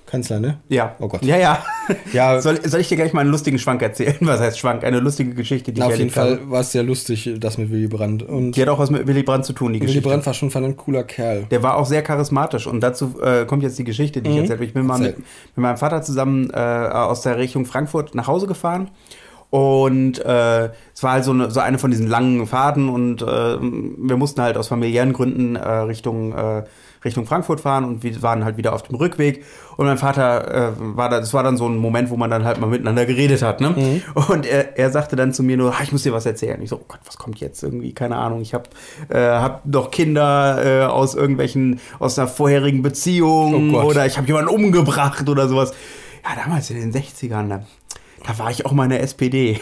Kanzler, ne? Ja. Oh Gott. Ja, ja. (laughs) Ja, Soll, soll ich dir gleich mal einen lustigen Schwank erzählen? (laughs) Was heißt Schwank? Eine lustige Geschichte, die Na, ich auf jeden Fall habe. war es sehr lustig, das mit Willy Brandt. Und Die hat auch was mit Willy Brandt zu tun, die Willy Geschichte. Brandt war schon von ein cooler Kerl. Der war auch sehr charismatisch und dazu äh, kommt jetzt die Geschichte, die ich Mhm. erzählt habe. Ich bin mal mit, mit meinem Vater zusammen äh, aus der Richtung Frankfurt nach Hause gefahren und äh, es war halt so eine, so eine von diesen langen Fahrten und äh, wir mussten halt aus familiären Gründen äh, Richtung äh, Richtung Frankfurt fahren und wir waren halt wieder auf dem Rückweg und mein Vater äh, war da, das war dann so ein Moment, wo man dann halt mal miteinander geredet hat, ne? Mhm. Und er, er sagte dann zu mir nur, "Ah, ich muss dir was erzählen. Ich so, oh Gott, was kommt jetzt irgendwie? Keine Ahnung. Ich habe äh, hab doch Kinder äh, aus irgendwelchen aus einer vorherigen Beziehung Oh oder ich habe jemanden umgebracht oder sowas. Ja, damals in den 60ern, da, da war ich auch mal in der SPD.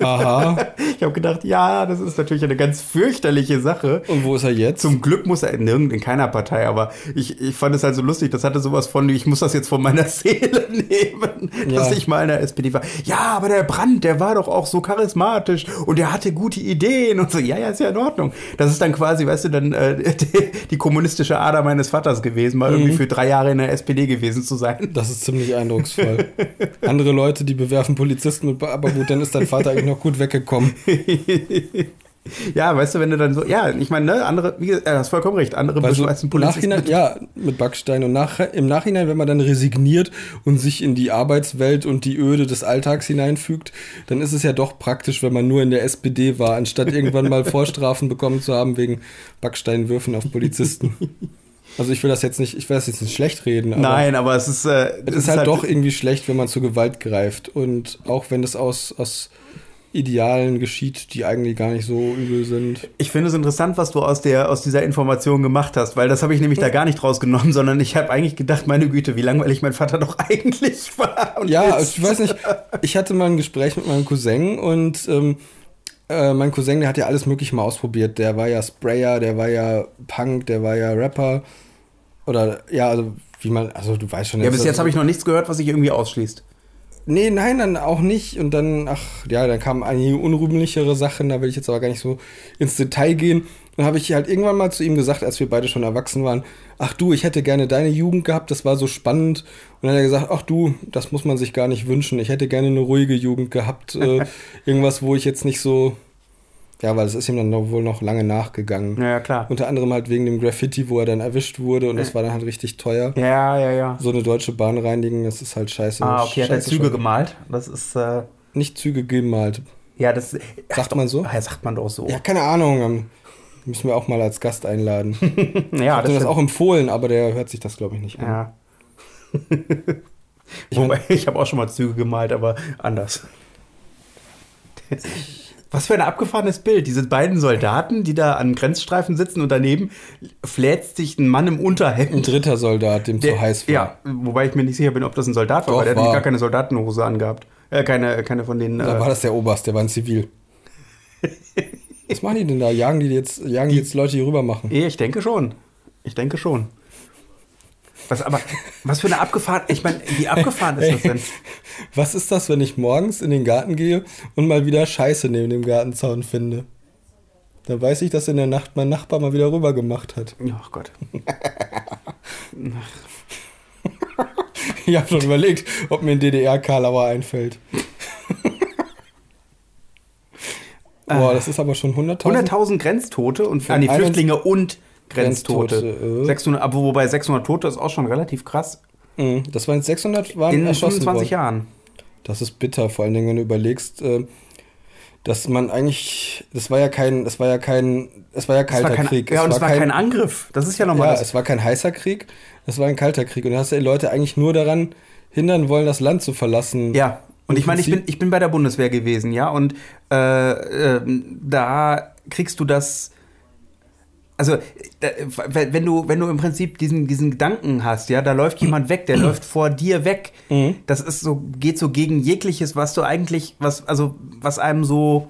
Aha. (laughs) Ich habe gedacht, ja, das ist natürlich eine ganz fürchterliche Sache. Und wo ist er jetzt? Zum Glück muss er nirgend in keiner Partei, aber ich, ich fand es halt so lustig. Das hatte sowas von, ich muss das jetzt von meiner (laughs) Seele nehmen, dass Ja. ich mal in der SPD war. Ja, aber der Brandt, der war doch auch so charismatisch und der hatte gute Ideen und so. Ja, ja, ist ja in Ordnung. Das ist dann quasi, weißt du, dann äh, die, (laughs) die kommunistische Ader meines Vaters gewesen, mal Mhm. irgendwie für drei Jahre in der SPD gewesen zu sein. Das ist ziemlich eindrucksvoll. Andere Leute, die bewerfen Polizisten mit, aber dann ist dein Vater eigentlich noch gut weggekommen. (laughs) ja, weißt du, wenn du dann so, ja, ich meine, ne, andere, wie gesagt, er hast vollkommen recht, andere Weil so beschmeißen im Nachhinein, ja, mit Backstein und nach, im Nachhinein, wenn man dann resigniert und sich in die Arbeitswelt und die Öde des Alltags hineinfügt, dann ist es ja doch praktisch, wenn man nur in der SPD war, anstatt irgendwann mal (laughs) Vorstrafen bekommen zu haben wegen Backsteinwürfen auf Polizisten. Also ich will das jetzt nicht, ich will das jetzt nicht schlecht reden, aber Nein, aber es ist, äh, es ist halt doch irgendwie schlecht, wenn man zur Gewalt greift. Und auch wenn das aus, aus Idealen geschieht, die eigentlich gar nicht so übel sind. Ich finde es interessant, was du aus, der, aus dieser Information gemacht hast, weil das habe ich nämlich da gar nicht rausgenommen, (laughs) sondern ich habe eigentlich gedacht, meine Güte, wie langweilig mein Vater doch (laughs) eigentlich war. Ja, ist. ich weiß nicht, ich hatte mal ein Gespräch mit meinem Cousin und ähm, äh, mein Cousin, der hat ja alles mögliche mal ausprobiert. Der war ja Sprayer, der war ja Punk, der war ja Rapper. Oder ja, also wie man, also du weißt schon. Ja, bis jetzt habe ich noch nichts gehört, was sich irgendwie ausschließt. Nee, nein, dann auch nicht. Und dann, ach, ja, dann kamen einige unrühmlichere Sachen, da will ich jetzt aber gar nicht so ins Detail gehen. Dann habe ich halt irgendwann mal zu ihm gesagt, als wir beide schon erwachsen waren, ach du, ich hätte gerne deine Jugend gehabt, das war so spannend. Und dann hat er gesagt, ach du, das muss man sich gar nicht wünschen. Ich hätte gerne eine ruhige Jugend gehabt. Äh, (laughs) irgendwas, wo ich jetzt nicht so, Ja, weil es ist ihm dann noch, wohl noch lange nachgegangen. Ja, ja, klar. Unter anderem halt wegen dem Graffiti, wo er dann erwischt wurde und das war dann halt richtig teuer. Ja, ja, ja. So eine deutsche Bahn reinigen, das ist halt scheiße. Ah, okay, hat er scheiße Züge schon. gemalt. Das ist, äh, Nicht Züge gemalt. ja, das. Sagt man so? Ja, sagt man doch so. Ja, keine Ahnung. ähm, Müssen wir auch mal als Gast einladen. (laughs) Ich ja habe das auch empfohlen, aber der hört sich das, glaube ich, nicht an. Ja. Ich Wobei, ich habe auch schon mal Züge gemalt, aber anders. Was für ein abgefahrenes Bild. Diese beiden Soldaten, die da an Grenzstreifen sitzen und daneben fläzt sich ein Mann im Ein Unterhemd. dritter Soldat, dem zu heiß war. Ja, wobei ich mir nicht sicher bin, ob das ein Soldat war, Doch, weil der hat war. nämlich gar keine Soldatenhose angehabt. Äh, keine, keine von denen. Da Äh, war das der Oberst, der war ein Zivil. (laughs) Was machen die denn da? Jagen die jetzt, jagen die jetzt Leute hier rüber machen? Ich denke schon. Ich denke schon. Was aber, was für eine abgefahren, ich meine, wie abgefahren ist das denn? (laughs) Was ist das, wenn ich morgens in den Garten gehe und mal wieder Scheiße neben dem Gartenzaun finde? Dann weiß ich, dass in der Nacht mein Nachbar mal wieder rüber gemacht hat. Ach Gott. (laughs) Ich habe schon überlegt, ob mir ein DDR-Karlauer einfällt. (laughs) Boah, das ist aber schon 100.000. 100.000 Grenztote und Für ah, nee, einen- Flüchtlinge und Grenztote. Grenztote, äh. 600, aber wobei 600 Tote ist auch schon relativ krass. Mhm, Das waren jetzt 600 waren In erschossen 25 worden. Jahren. Das ist bitter, vor allen Dingen, wenn du überlegst, äh, dass man eigentlich, das war ja kein, das war ja kein, es war ja kalter war kein, Krieg. ja, und es war kein, Angriff. Das ist ja nochmal ja, das. es war kein heißer Krieg, es war ein kalter Krieg. Und du hast ja die Leute eigentlich nur daran hindern wollen, das Land zu verlassen. Ja, und ich meine, ich bin, ich bin bei der Bundeswehr gewesen, ja, und äh, ähm, da kriegst du das. Also, wenn du, wenn du im Prinzip diesen, diesen Gedanken hast, ja, da läuft jemand weg, der läuft vor dir weg. Mhm. Das ist so, geht so gegen jegliches, was du eigentlich, was, also, was einem so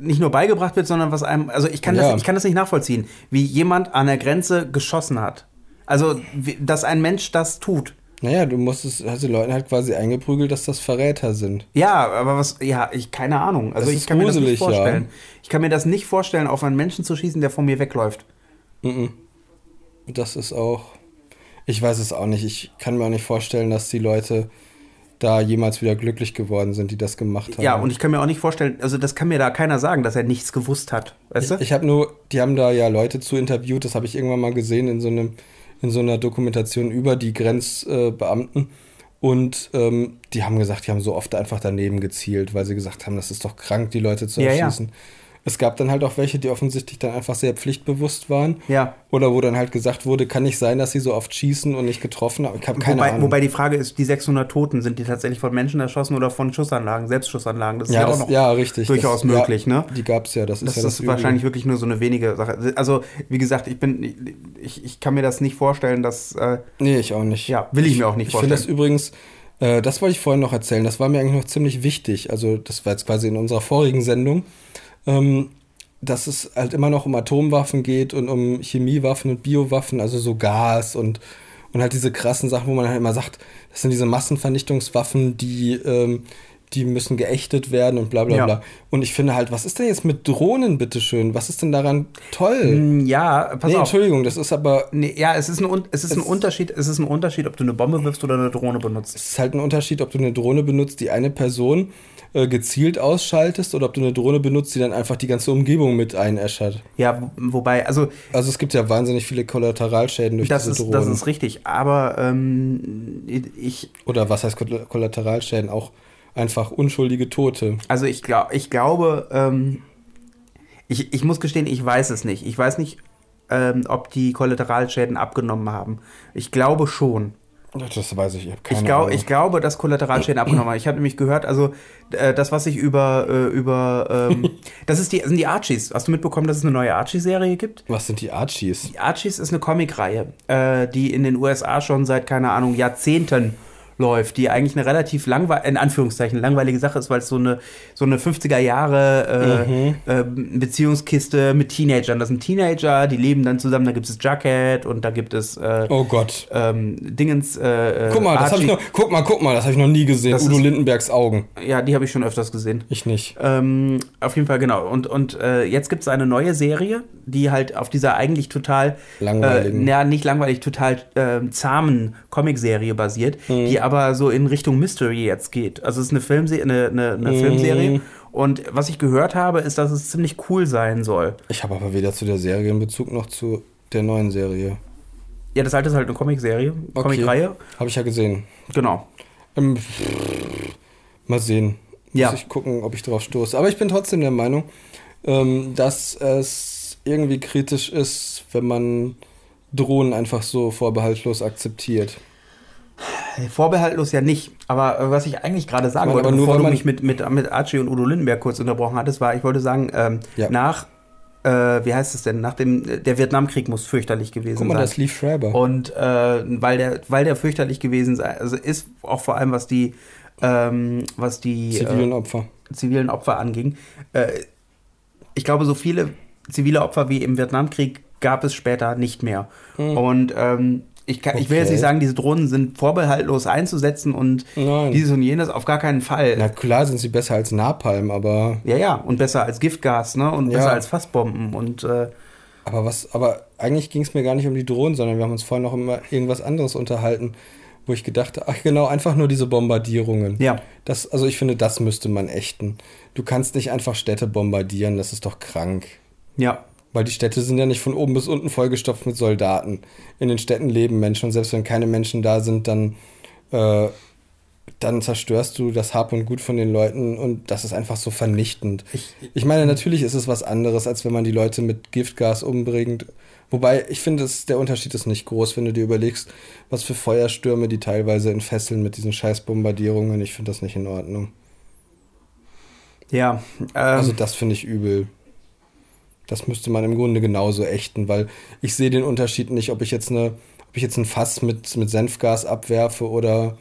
nicht nur beigebracht wird, sondern was einem, also ich kann, Ja. das, ich kann das nicht nachvollziehen, wie jemand an der Grenze geschossen hat. Also, dass ein Mensch das tut. Naja, du musstest, hast den Leuten halt quasi eingeprügelt, dass das Verräter sind. Ja, aber was, ja, ich, keine Ahnung. Also Das ich kann mir das gruselig, nicht vorstellen. ja. Ich kann mir das nicht vorstellen, auf einen Menschen zu schießen, der vor mir wegläuft. Mhm. Das ist auch, ich weiß es auch nicht. Ich kann mir auch nicht vorstellen, dass die Leute da jemals wieder glücklich geworden sind, die das gemacht haben. Ja, und ich kann mir auch nicht vorstellen, also das kann mir da keiner sagen, dass er nichts gewusst hat. Weißt du? Ich, ich habe nur, die haben da ja Leute zu interviewt, das habe ich irgendwann mal gesehen in so einem, in so einer Dokumentation über die Grenzbeamten. Und ähm, die haben gesagt, die haben so oft einfach daneben gezielt, weil sie gesagt haben, das ist doch krank, die Leute zu Ja, ja. Es gab dann halt auch welche, die offensichtlich dann einfach sehr pflichtbewusst waren. ja. Oder wo dann halt gesagt wurde, kann nicht sein, dass sie so oft schießen und nicht getroffen haben. Ich habe keine Wobei, Ahnung. wobei die Frage ist, die 600 Toten, sind die tatsächlich von Menschen erschossen oder von Schussanlagen, Selbstschussanlagen? Das ist ja, ja, auch das, noch ja, richtig. durchaus das, möglich, ja, ne? Die gab es ja, das ist Das ja das ist wahrscheinlich wirklich nur so eine wenige Sache. Also, wie gesagt, ich bin, ich, ich kann mir das nicht vorstellen, dass, äh, Nee, ich auch nicht. ja, will ich mir auch nicht Ich finde vorstellen. das übrigens, äh, das wollte ich vorhin noch erzählen, das war mir eigentlich noch ziemlich wichtig. Also, das war jetzt quasi in unserer vorigen Sendung, ähm, dass es halt immer noch um Atomwaffen geht und um Chemiewaffen und Biowaffen, also so Gas und, und halt diese krassen Sachen, wo man halt immer sagt, das sind diese Massenvernichtungswaffen, die, ähm, die müssen geächtet werden und bla bla Ja. bla. Und ich finde halt, was ist denn jetzt mit Drohnen, bitteschön? Was ist denn daran toll? Mm, Ja, pass nee, auf. Entschuldigung, das ist aber Nee, ja, es ist ein, es ist ein Es- Unterschied, es ist ein Unterschied, ob du eine Bombe wirfst oder eine Drohne benutzt. Es ist halt ein Unterschied, ob du eine Drohne benutzt, die eine Person äh, gezielt ausschaltest oder ob du eine Drohne benutzt, die dann einfach die ganze Umgebung mit einäschert. Ja, wo- wobei, also Also es gibt ja wahnsinnig viele Kollateralschäden durch das diese ist, Drohnen. das ist richtig, aber ähm, ich, oder was heißt Koll- Kollateralschäden? Auch einfach unschuldige Tote. also ich, glaub, ich glaube, ähm, ich, ich muss gestehen, ich weiß es nicht. Ich weiß nicht, ähm, ob die Kollateralschäden abgenommen haben. Ich glaube schon. Das weiß ich, ich habe keine Ich, glaub, Ahnung. ich glaube, dass Kollateralschäden (clears throat) abgenommen haben. Ich habe nämlich gehört, also äh, das, was ich über, äh, über ähm, (laughs) das ist die, sind die Archies. Hast du mitbekommen, dass es eine neue Archie-Serie gibt? was sind die Archies? Die Archies ist eine Comicreihe, äh, die in den USA schon seit, keine Ahnung, Jahrzehnten läuft, die eigentlich eine relativ langweilige, in Anführungszeichen, langweilige Sache ist, weil es so eine, so eine 50er Jahre Mhm. äh, äh, Beziehungskiste mit Teenagern. Das sind Teenager, die leben dann zusammen, da gibt es Jacket und da gibt es äh, Oh Gott. ähm, Dingens. Äh, äh, Guck mal, das habe Archie. ich noch. Guck mal, guck mal, das habe ich noch nie gesehen. Das Udo ist- Lindenbergs Augen. Ja, die habe ich schon öfters gesehen. Ich nicht. Ähm, auf jeden Fall, genau. Und, und äh, jetzt gibt es eine neue Serie, die halt auf dieser eigentlich total Langweiligen. Äh, ja, nicht langweilig, total ähm, zahmen Comicserie basiert, Mhm. die aber so in Richtung Mystery jetzt geht. Also es ist eine, Filmse eine, eine, eine Mhm. Filmserie Und was ich gehört habe, ist, dass es ziemlich cool sein soll. Ich habe aber weder zu der Serie in Bezug noch zu der neuen Serie. Ja, das alte ist halt eine Comicserie, Comicreihe. Habe ich ja gesehen. Genau. Ähm, mal sehen. Ja. Muss ich gucken, ob ich drauf stoße. Aber ich bin trotzdem der Meinung, ähm, dass es irgendwie kritisch ist, wenn man Drohnen einfach so vorbehaltlos akzeptiert. Vorbehaltlos ja nicht. Aber äh, was ich eigentlich gerade sagen meine, wollte, aber nur, bevor weil du mich mit, mit, mit Archie und Udo Lindenberg kurz unterbrochen hattest, war, ich wollte sagen, ähm, Ja. nach, äh, wie heißt es denn, nach dem, der Vietnamkrieg muss fürchterlich gewesen Guck mal, sein. das lief Schreiber. Und äh, weil der, weil der fürchterlich gewesen sei, also ist auch vor allem was die, ähm, was die Zivilen äh, Opfer. zivilen Opfer anging. Äh, ich glaube, so viele zivile Opfer wie im Vietnamkrieg gab es später nicht mehr. Und ähm, ich, kann, ich will jetzt Okay. nicht sagen, diese Drohnen sind vorbehaltlos einzusetzen und Nein. dieses und jenes auf gar keinen Fall. Na klar sind sie besser als Napalm, aber, Ja, ja, und besser als Giftgas, ne? Und Ja. besser als Fassbomben. Und äh, aber was, aber eigentlich ging es mir gar nicht um die Drohnen, sondern wir haben uns vorhin noch immer irgendwas anderes unterhalten, wo ich gedacht habe, ach genau, einfach nur diese Bombardierungen. ja. Das, also ich finde, das müsste man ächten. Du kannst nicht einfach Städte bombardieren, das ist doch krank. Ja. Weil die Städte sind ja nicht von oben bis unten vollgestopft mit Soldaten. In den Städten leben Menschen und selbst wenn keine Menschen da sind, dann, äh, dann zerstörst du das Hab und Gut von den Leuten und das ist einfach so vernichtend. Ich, meine, natürlich ist es was anderes, als wenn man die Leute mit Giftgas umbringt. Wobei, ich finde, der Unterschied ist nicht groß, wenn du dir überlegst, was für Feuerstürme die teilweise entfesseln mit diesen scheiß Bombardierungen. Ich finde das nicht in Ordnung. Ja. Ähm, Also das finde ich übel. Das müsste man im Grunde genauso ächten, weil ich sehe den Unterschied nicht, ob ich jetzt eine, ob ich jetzt ein Fass mit, mit Senfgas abwerfe oder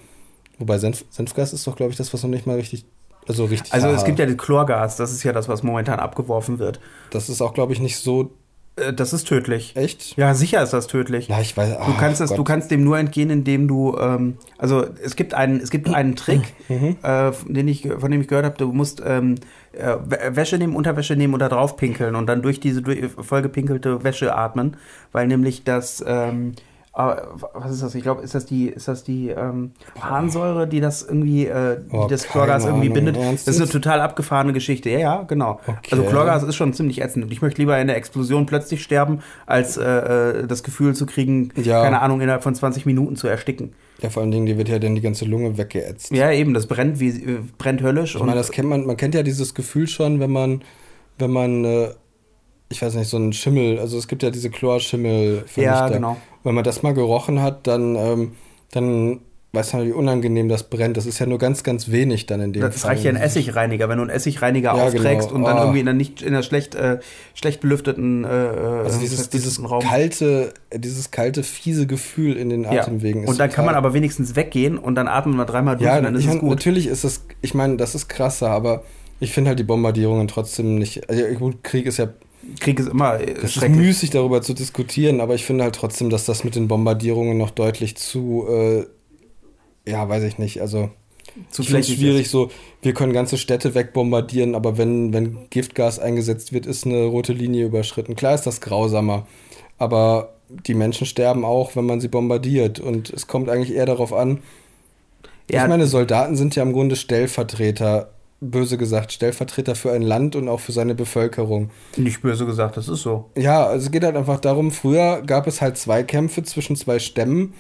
wobei Senf, Senfgas ist doch, glaube ich, das, was noch nicht mal richtig, also richtig. also es gibt ja das Chlorgas, das ist ja das, was momentan abgeworfen wird. Das ist auch, glaube ich, nicht so Äh, das ist tödlich. echt. Ja, sicher ist das tödlich. Ja, ich weiß. Du ach kannst, es, Gott. du kannst dem nur entgehen, indem du, ähm, also es gibt einen, es gibt einen Trick, Mhm. äh, den ich, von dem ich gehört habe, du musst ähm, äh, Wä- Wäsche nehmen, Unterwäsche nehmen da drauf pinkeln und dann durch diese durch, vollgepinkelte Wäsche atmen, weil nämlich das, ähm, äh, was ist das? Ich glaube, ist das die, ist das die ähm, Harnsäure, die das irgendwie, äh, Oh, die das Chlorgas irgendwie Ahnung. bindet? Das ist eine total abgefahrene Geschichte. Ja, ja, genau. Okay. Also Chlorgas ist schon ziemlich ätzend. Und ich möchte lieber in der Explosion plötzlich sterben, als äh, äh, das Gefühl zu kriegen, Ja. keine Ahnung, innerhalb von 20 Minuten zu ersticken. Ja, vor allen Dingen, dir wird ja dann die ganze Lunge weggeätzt. Ja, eben, das brennt wie äh, brennt höllisch. Ich meine, das kennt man, man kennt ja dieses Gefühl schon, wenn man, wenn man, äh, ich weiß nicht, so einen Schimmel, also es gibt ja diese Chlorschimmel. Ja, genau. Wenn man das mal gerochen hat, dann, ähm, dann weiß man, wie unangenehm das brennt. Das ist ja nur ganz, ganz wenig dann in dem das Fall. reicht ja ein Essigreiniger, wenn du einen Essigreiniger Ja, aufträgst genau. und dann Oh. irgendwie in einer nicht in einer schlecht äh, schlecht belüfteten äh, Also dieses, dieses kalte, dieses kalte, fiese Gefühl in den ja. Atemwegen ist Und dann kann man aber wenigstens weggehen und dann atmen wir dreimal durch Ja, und dann ist es gut. natürlich ist es, ich meine, das ist krasser, aber ich finde halt die Bombardierungen trotzdem nicht, also gut, Krieg ist ja Krieg ist immer äh, Es ist müßig darüber zu diskutieren, aber ich finde halt trotzdem, dass das mit den Bombardierungen noch deutlich zu, äh, ja, weiß ich nicht, also Zu ich schwierig, ist. so, wir können ganze Städte wegbombardieren, aber wenn, wenn Giftgas eingesetzt wird, ist eine rote Linie überschritten. Klar ist das grausamer, aber die Menschen sterben auch, wenn man sie bombardiert und es kommt eigentlich eher darauf an, Ja, ich meine, Soldaten sind ja im Grunde Stellvertreter, böse gesagt, Stellvertreter für ein Land und auch für seine Bevölkerung. nicht böse gesagt, das ist so. Ja, also es geht halt einfach darum, früher gab es halt Zweikämpfe zwischen zwei Stämmen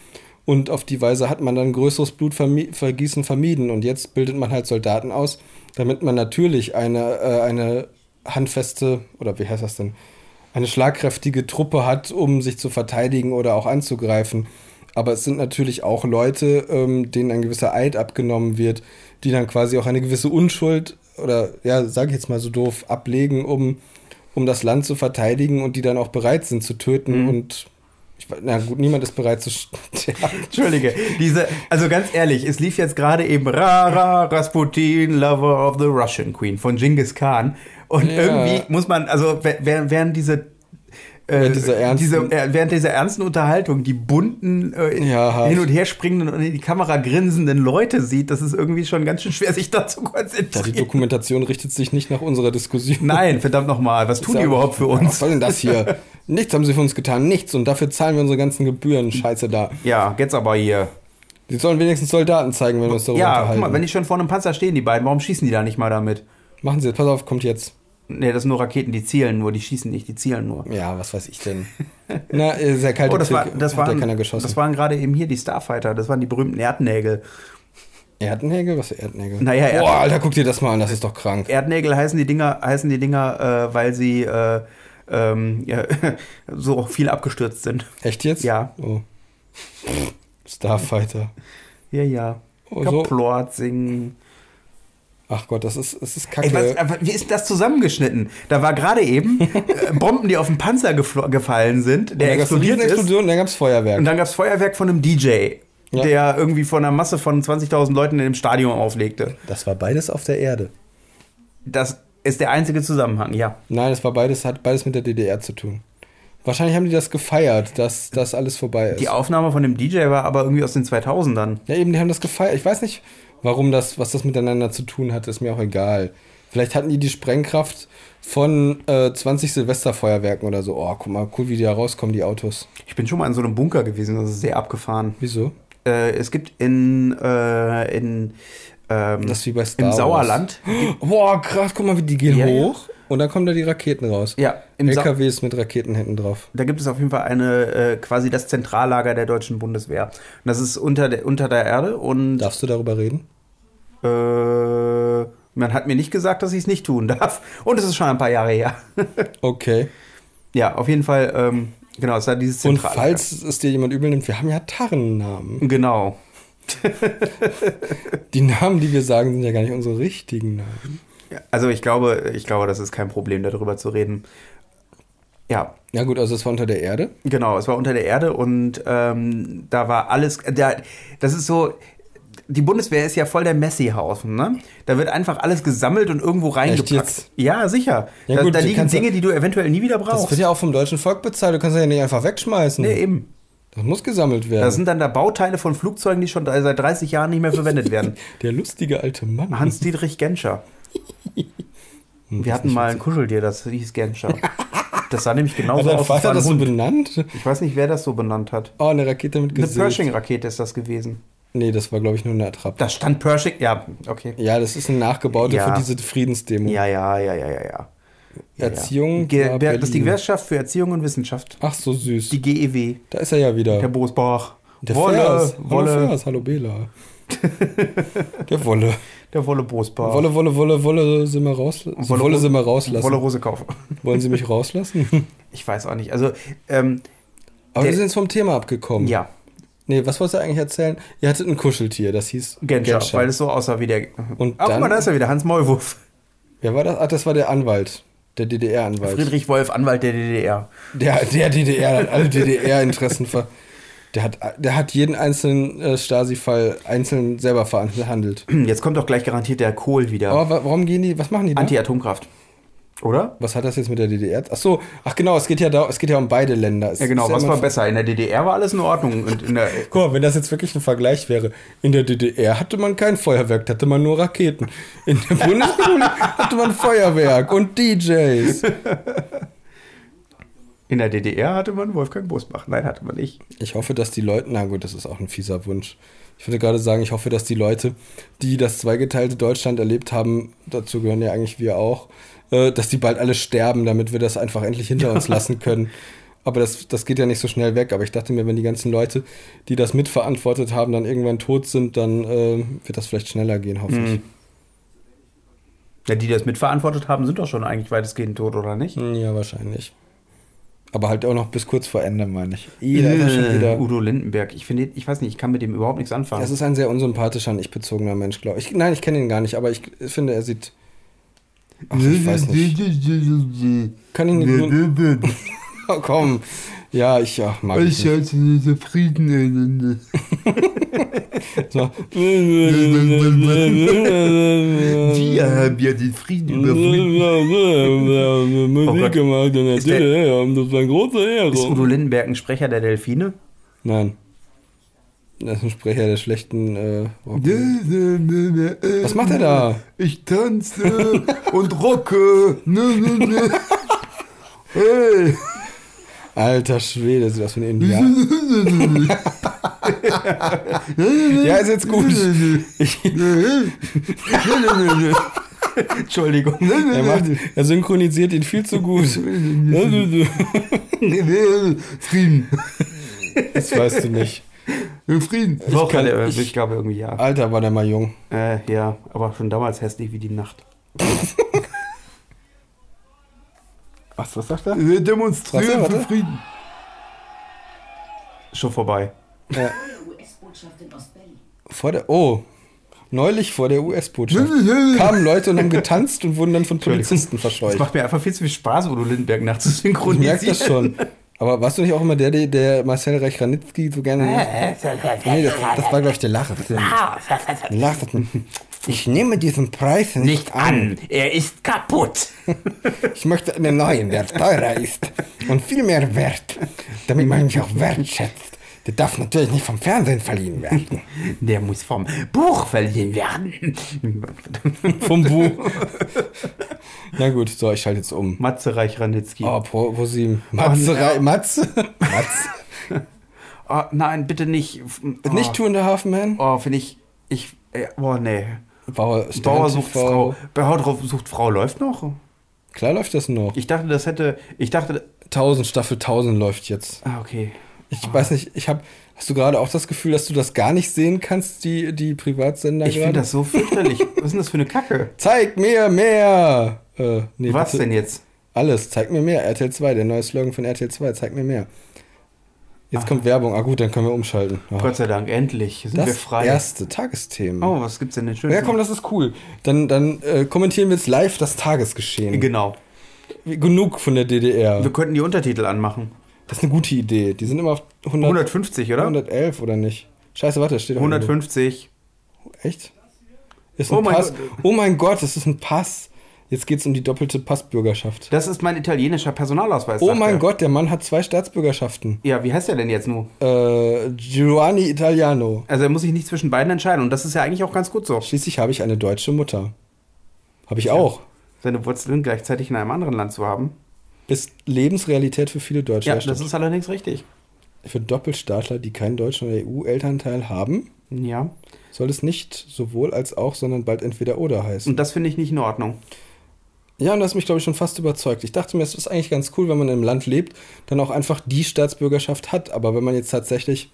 und auf die Weise hat man dann größeres Blutvergießen vermieden und jetzt bildet man halt Soldaten aus, damit man natürlich eine, äh, eine handfeste, oder wie heißt das denn, eine schlagkräftige Truppe hat, um sich zu verteidigen oder auch anzugreifen. Aber es sind natürlich auch Leute, ähm, denen ein gewisser Eid abgenommen wird, die dann quasi auch eine gewisse Unschuld oder, ja, sag ich jetzt mal so doof, ablegen, um, um das Land zu verteidigen und die dann auch bereit sind zu töten. Mhm. Und ich, na gut, niemand ist bereit zu sterben. (laughs) Entschuldige, diese, also ganz ehrlich, es lief jetzt gerade eben Rara Rasputin, Lover of the Russian Queen von Genghis Khan. Und Ja. irgendwie muss man, also während diese Während dieser ernsten- diese, äh, während dieser ernsten Unterhaltung die bunten, äh, Ja, hin und her springenden und in die Kamera grinsenden Leute sieht, das ist irgendwie schon ganz schön schwer, sich da zu Ja, die konzentrieren. Dokumentation richtet sich nicht nach unserer Diskussion. Nein, verdammt nochmal, was tun die Ja, überhaupt für ja, Was uns? soll denn das hier? (laughs) nichts haben sie für uns getan, nichts. Und dafür zahlen wir unsere ganzen Gebühren. Scheiße da. Ja, geht's aber hier. Die sollen wenigstens Soldaten zeigen, wenn wir uns darüber Ja, guck unterhalten. mal, wenn die schon vor einem Panzer stehen, die beiden, warum schießen die da nicht mal damit? Machen Sie jetzt, pass auf, kommt jetzt. Nee, das sind nur Raketen, die zielen nur, die schießen nicht, die zielen nur. Ja, was weiß ich denn. (laughs) Na, äh, sehr kalte Oh, das, war, das, waren, keiner geschossen. das waren gerade eben hier die Starfighter, das waren die berühmten Erdnägel. Erdnägel? Was für Erdnägel? Naja, Erd- Boah, Alter, guck dir das mal an, das ist doch krank. Erdnägel heißen die Dinger, heißen die Dinger, äh, weil sie äh, ähm, ja, (laughs) so viel abgestürzt sind. Echt jetzt? Ja. Oh. Starfighter. Ja, ja. Oh, so. Kaplorzing. Ach Gott, das ist, das ist kacke. Ey, was, aber wie ist das zusammengeschnitten? Da war gerade eben (laughs) äh, Bomben, die auf den Panzer gefallen sind, der explodiert ist. Explosion und dann gab's Feuerwerk. Und dann gab es Feuerwerk von einem DJ, Ja. der irgendwie von einer Masse von 20.000 Leuten in dem Stadion auflegte. Das war beides auf der Erde. Das ist der einzige Zusammenhang, ja. Nein, es war beides, hat beides mit der DDR zu tun. Wahrscheinlich haben die das gefeiert, dass das alles vorbei ist. Die Aufnahme von dem DJ war aber irgendwie aus den 2000ern. ja, eben, die haben das gefeiert. Ich weiß nicht, warum das, was das miteinander zu tun hat, ist mir auch egal. Vielleicht hatten die die Sprengkraft von äh, 20 Silvesterfeuerwerken oder so. Oh, guck mal, cool, wie die da rauskommen, die Autos. Ich bin schon mal in so einem Bunker gewesen, das ist sehr abgefahren. Wieso? Äh, es gibt in, äh, in ähm, Das ist wie bei Star im. Sauerland. (gasps) Boah, krass, guck mal, wie die gehen Ja, ja. hoch und dann kommen da die Raketen raus. Ja, im Sa LKWs mit Raketen hinten drauf. da gibt es auf jeden Fall eine äh, quasi das Zentrallager der deutschen Bundeswehr. Und das ist unter der, unter der Erde und Darfst du darüber reden? äh, man hat mir nicht gesagt, dass ich es nicht tun darf. Und es ist schon ein paar Jahre her. (laughs) Okay. ja, auf jeden Fall, ähm, genau, es ist da dieses Und Zentrallager. falls es dir jemand übel nimmt, wir haben ja Tarnnamen. Genau. (laughs) Die Namen, die wir sagen, sind ja gar nicht unsere richtigen Namen. Also ich glaube, ich glaube, das ist kein Problem, darüber zu reden. Ja, Ja gut, also es war unter der Erde. genau, es war unter der Erde und ähm, da war alles, da, das ist so, die Bundeswehr ist ja voll der Messi-Haufen, ne? Da wird einfach alles gesammelt und irgendwo reingepackt. Ja, sicher. Ja, da gut, da du liegen Dinge, die du eventuell nie wieder Das brauchst. wird ja auch vom deutschen Volk bezahlt. Du kannst das ja nicht einfach wegschmeißen. nee, eben. Das muss gesammelt werden. Da sind dann da Bauteile von Flugzeugen, die schon seit 30 Jahren nicht mehr verwendet werden. (laughs) der lustige alte Mann. Hans-Dietrich Genscher. Hm, (laughs) Wir das hatten mal ein Kuscheltier, das hieß Genscher. (laughs) Das sah nämlich genauso dein aus. das war Vater ein das so benannt? Ich weiß nicht, wer das so benannt hat. Oh, eine Rakete mit Eine Gesicht. Pershing-Rakete ist das gewesen. Nee, das war, glaube ich, nur eine Attrappe. Da stand Pershing. Ja, okay. Ja, das ist eine nachgebaute Ja. für diese Friedensdemo. Ja, ja, ja, ja, ja, ja. Ja. Erziehung Ge war das ist die. Gewerkschaft für Erziehung und Wissenschaft. Ach, so süß. Die GEW. da ist er ja wieder. Der Bosbach. Der Wolle, Vers. Hallo Wolle, Vers, hallo Bela. (laughs) der Wolle. der Wolle Bosbach. Wolle, Wolle, Wolle, Wolle, sind wir rauslassen. Wolle, Wolle sind wir rauslassen. Wolle Rose kaufen. (laughs) Wollen Sie mich rauslassen? (laughs) Ich weiß auch nicht. Also, ähm, Aber wir sind jetzt vom Thema abgekommen. ja, Nee, was wolltest du eigentlich erzählen? Ihr hattet ein Kuscheltier, das hieß Genscher, weil es so aussah wie der. Und Ach, guck dann- mal, da ist er wieder, Hans Maulwurf. Wer war das? Ach, das war der Anwalt. Der DDR-Anwalt. Friedrich Wolf, Anwalt der DDR. Der, der DDR, hat alle DDR-Interessen ver. Der hat, der hat jeden einzelnen äh, Stasi-Fall einzeln selber verhandelt. Jetzt kommt doch gleich garantiert der Kohl wieder. Aber wa- warum gehen die, was machen die da? Anti-Atomkraft. Oder? Was hat das jetzt mit der DDR? Ach so, ach genau, es geht ja da, es geht ja um beide Länder. Es Ja, genau. Was war besser? In der DDR war alles in Ordnung. Und in der, (laughs) Guck mal, wenn das jetzt wirklich ein Vergleich wäre. In der DDR hatte man kein Feuerwerk, da hatte man nur Raketen. In der (laughs) Bundesrepublik hatte man Feuerwerk und DJs. in der DDR hatte man Wolfgang Bosbach. Nein, hatte man nicht. Ich hoffe, dass die Leute, na gut, das ist auch ein fieser Wunsch. Ich würde gerade sagen, ich hoffe, dass die Leute, die das zweigeteilte Deutschland erlebt haben, dazu gehören ja eigentlich wir auch, äh, dass die bald alle sterben, damit wir das einfach endlich hinter uns (laughs) lassen können. Aber das, das geht ja nicht so schnell weg. Aber ich dachte mir, wenn die ganzen Leute, die das mitverantwortet haben, dann irgendwann tot sind, dann äh, wird das vielleicht schneller gehen, hoffe ich. Ja, die, die das mitverantwortet haben, sind doch schon eigentlich weitestgehend tot, oder nicht? Hm, Ja, wahrscheinlich. Aber halt auch noch bis kurz vor Ende, meine ich. Jeder ist schon wieder. Udo Lindenberg. Ich finde, ich weiß nicht, ich kann mit dem überhaupt nichts anfangen. Das ist ein sehr unsympathischer, nicht bezogener Mensch, glaube ich. Nein, ich kenne ihn gar nicht, aber ich finde, er sieht. Ach, ich weiß nicht. Kann ich nicht. (laughs) Oh, komm. Ja, ich ja, mag ich nicht. hatte diese Frieden. (laughs) So. (laughs) Wir haben ja den Frieden überwunden. Musik gemacht und das war eine große ist Udo Ehre. Lindenberg ein Sprecher der Delfine? Nein. Das ist ein Sprecher der schlechten. Äh, Was macht er da? Ich tanze (laughs) und rocke. Ne, ne, ne. Hey. Alter Schwede, sieht aus wie ein Indianer. ja, ist jetzt gut. Ich, Entschuldigung. Er, macht, er synchronisiert ihn viel zu gut. Das weißt du nicht. Frieden. Doch, kann- der, ich- ich, glaube irgendwie ja. Alter, war der mal jung. Äh, ja, aber schon damals hässlich wie die Nacht. (laughs) Was, was sagt er? Wir demonstrieren für. Frieden. Schon vorbei. Ja, US-Botschaft in Ostberlin. vor der, oh, neulich vor der US-Botschaft kamen Leute und haben getanzt und wurden dann von Polizisten Es verscheucht. macht mir einfach viel zu viel Spaß, Udo Lindenberg Ich nachzusynchronisieren. merke das schon. Aber warst du nicht auch immer der, der, der Marcel Reich-Ranitzky so gerne... Nee, das, das war, glaube ich, der Lacher. Der Lacher. Ich nehme diesen Preis nicht an. Er ist kaputt. (laughs) Ich möchte einen neuen, der teurer ist und viel mehr wert, damit man mich auch wertschätzt. Der darf natürlich nicht vom Fernsehen verliehen werden. (laughs) Der muss vom Buch verliehen werden. (laughs) Vom Buch. Na gut, so, ich schalte jetzt um. Matze Reich-Ranitzky. Oh, Pro, wo sie. Matze, Rei- Matze? Matze? (laughs) Oh, nein, bitte nicht. Oh, Nicht Two and a Half Man? Oh, finde ich. Ich. Äh, oh, nee. Bauer, Bauer sucht. Frau. Bauer drauf sucht Frau läuft noch? Klar läuft das noch. Ich dachte, das hätte. Ich dachte. 1000, Staffel 1000 läuft jetzt. Ah, okay. Ich weiß nicht, ich habe. Hast du gerade auch das Gefühl, dass du das gar nicht sehen kannst, die, die Privatsender Ich finde das so fürchterlich. Was ist denn das für eine Kacke? Zeig mir mehr! Äh, nee, Was denn jetzt? Alles, zeig mir mehr. RTL 2, der neue Slogan von RTL 2, zeig mir mehr. Jetzt kommt Werbung. Ah gut, dann können wir umschalten. Oh. Gott sei Dank, endlich sind wir Das frei. erste Tagesthemen. Oh, was gibt's denn denn schön? Ja, komm, das ist cool. Dann, dann äh, kommentieren wir jetzt live das Tagesgeschehen. Genau. Genug von der DDR. Wir könnten die Untertitel anmachen. Das ist eine gute Idee. Die sind immer auf 100, 150, oder? 111 oder nicht? Scheiße, warte, steht auch 150. irgendwo. Echt? Ist ein Oh mein Pass. Gott. Oh mein Gott, das ist ein Pass. Jetzt geht's um die doppelte Passbürgerschaft. Das ist mein italienischer Personalausweis. Oh mein er. Gott, der Mann hat zwei Staatsbürgerschaften. Ja, wie heißt der denn jetzt nur? Äh, Giovanni Italiano. Also er muss sich nicht zwischen beiden entscheiden. Und das ist ja eigentlich auch ganz gut so. Schließlich habe ich eine deutsche Mutter. Habe ich auch. Seine Wurzeln gleichzeitig in einem anderen Land zu haben. Ist Lebensrealität für viele Deutsche. Ja, das ist allerdings richtig. Für Doppelstaatler, die keinen deutschen oder EU-Elternteil haben, Ja. soll es nicht sowohl als auch, sondern bald entweder oder heißen. Und das finde ich nicht in Ordnung. Ja, und das hat mich, glaube ich, schon fast überzeugt. Ich dachte mir, es ist eigentlich ganz cool, wenn man in einem Land lebt, dann auch einfach die Staatsbürgerschaft hat. Aber wenn man jetzt tatsächlich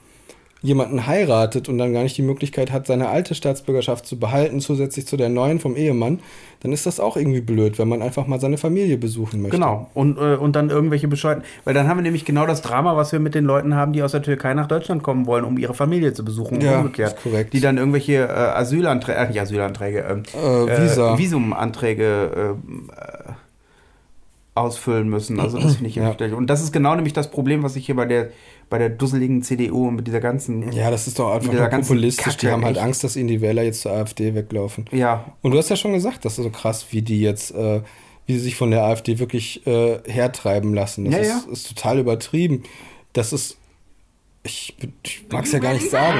jemanden heiratet und dann gar nicht die Möglichkeit hat, seine alte Staatsbürgerschaft zu behalten, zusätzlich zu der neuen vom Ehemann, dann ist das auch irgendwie blöd, wenn man einfach mal seine Familie besuchen möchte. Genau. Und, äh, und dann irgendwelche Bescheiden. Weil dann haben wir nämlich genau das Drama, was wir mit den Leuten haben, die aus der Türkei nach Deutschland kommen wollen, um ihre Familie zu besuchen. Ja, umgekehrt. ist korrekt. Die dann irgendwelche äh, Asylanträge, äh, nicht Asylanträge, ähm, Äh, Visa. Äh, Visumanträge äh, ausfüllen müssen. Also das finde ich Ja. heftig. Und das ist genau nämlich das Problem, was ich hier bei der, bei der dusseligen CDU und mit dieser ganzen. Ja, das ist doch einfach nur populistisch. die Kacke, haben halt echt. Angst, dass ihnen die Wähler jetzt zur AfD weglaufen. Ja, Und du hast ja schon gesagt, das ist so krass, wie die jetzt, äh, wie sie sich von der AfD wirklich äh, hertreiben lassen. Das Ja, ist, ja. ist total übertrieben. Das ist, ich, ich mag es ja gar nicht sagen.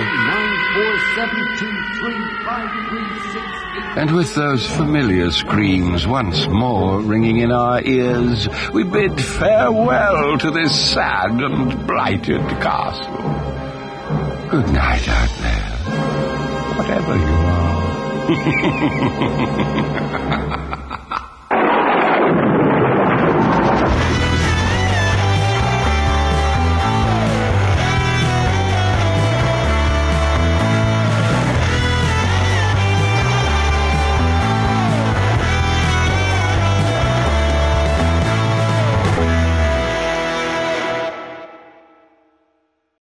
And with those familiar screams once more ringing in our ears, we bid farewell to this sad and blighted castle. Good night out there, whatever you are. (laughs)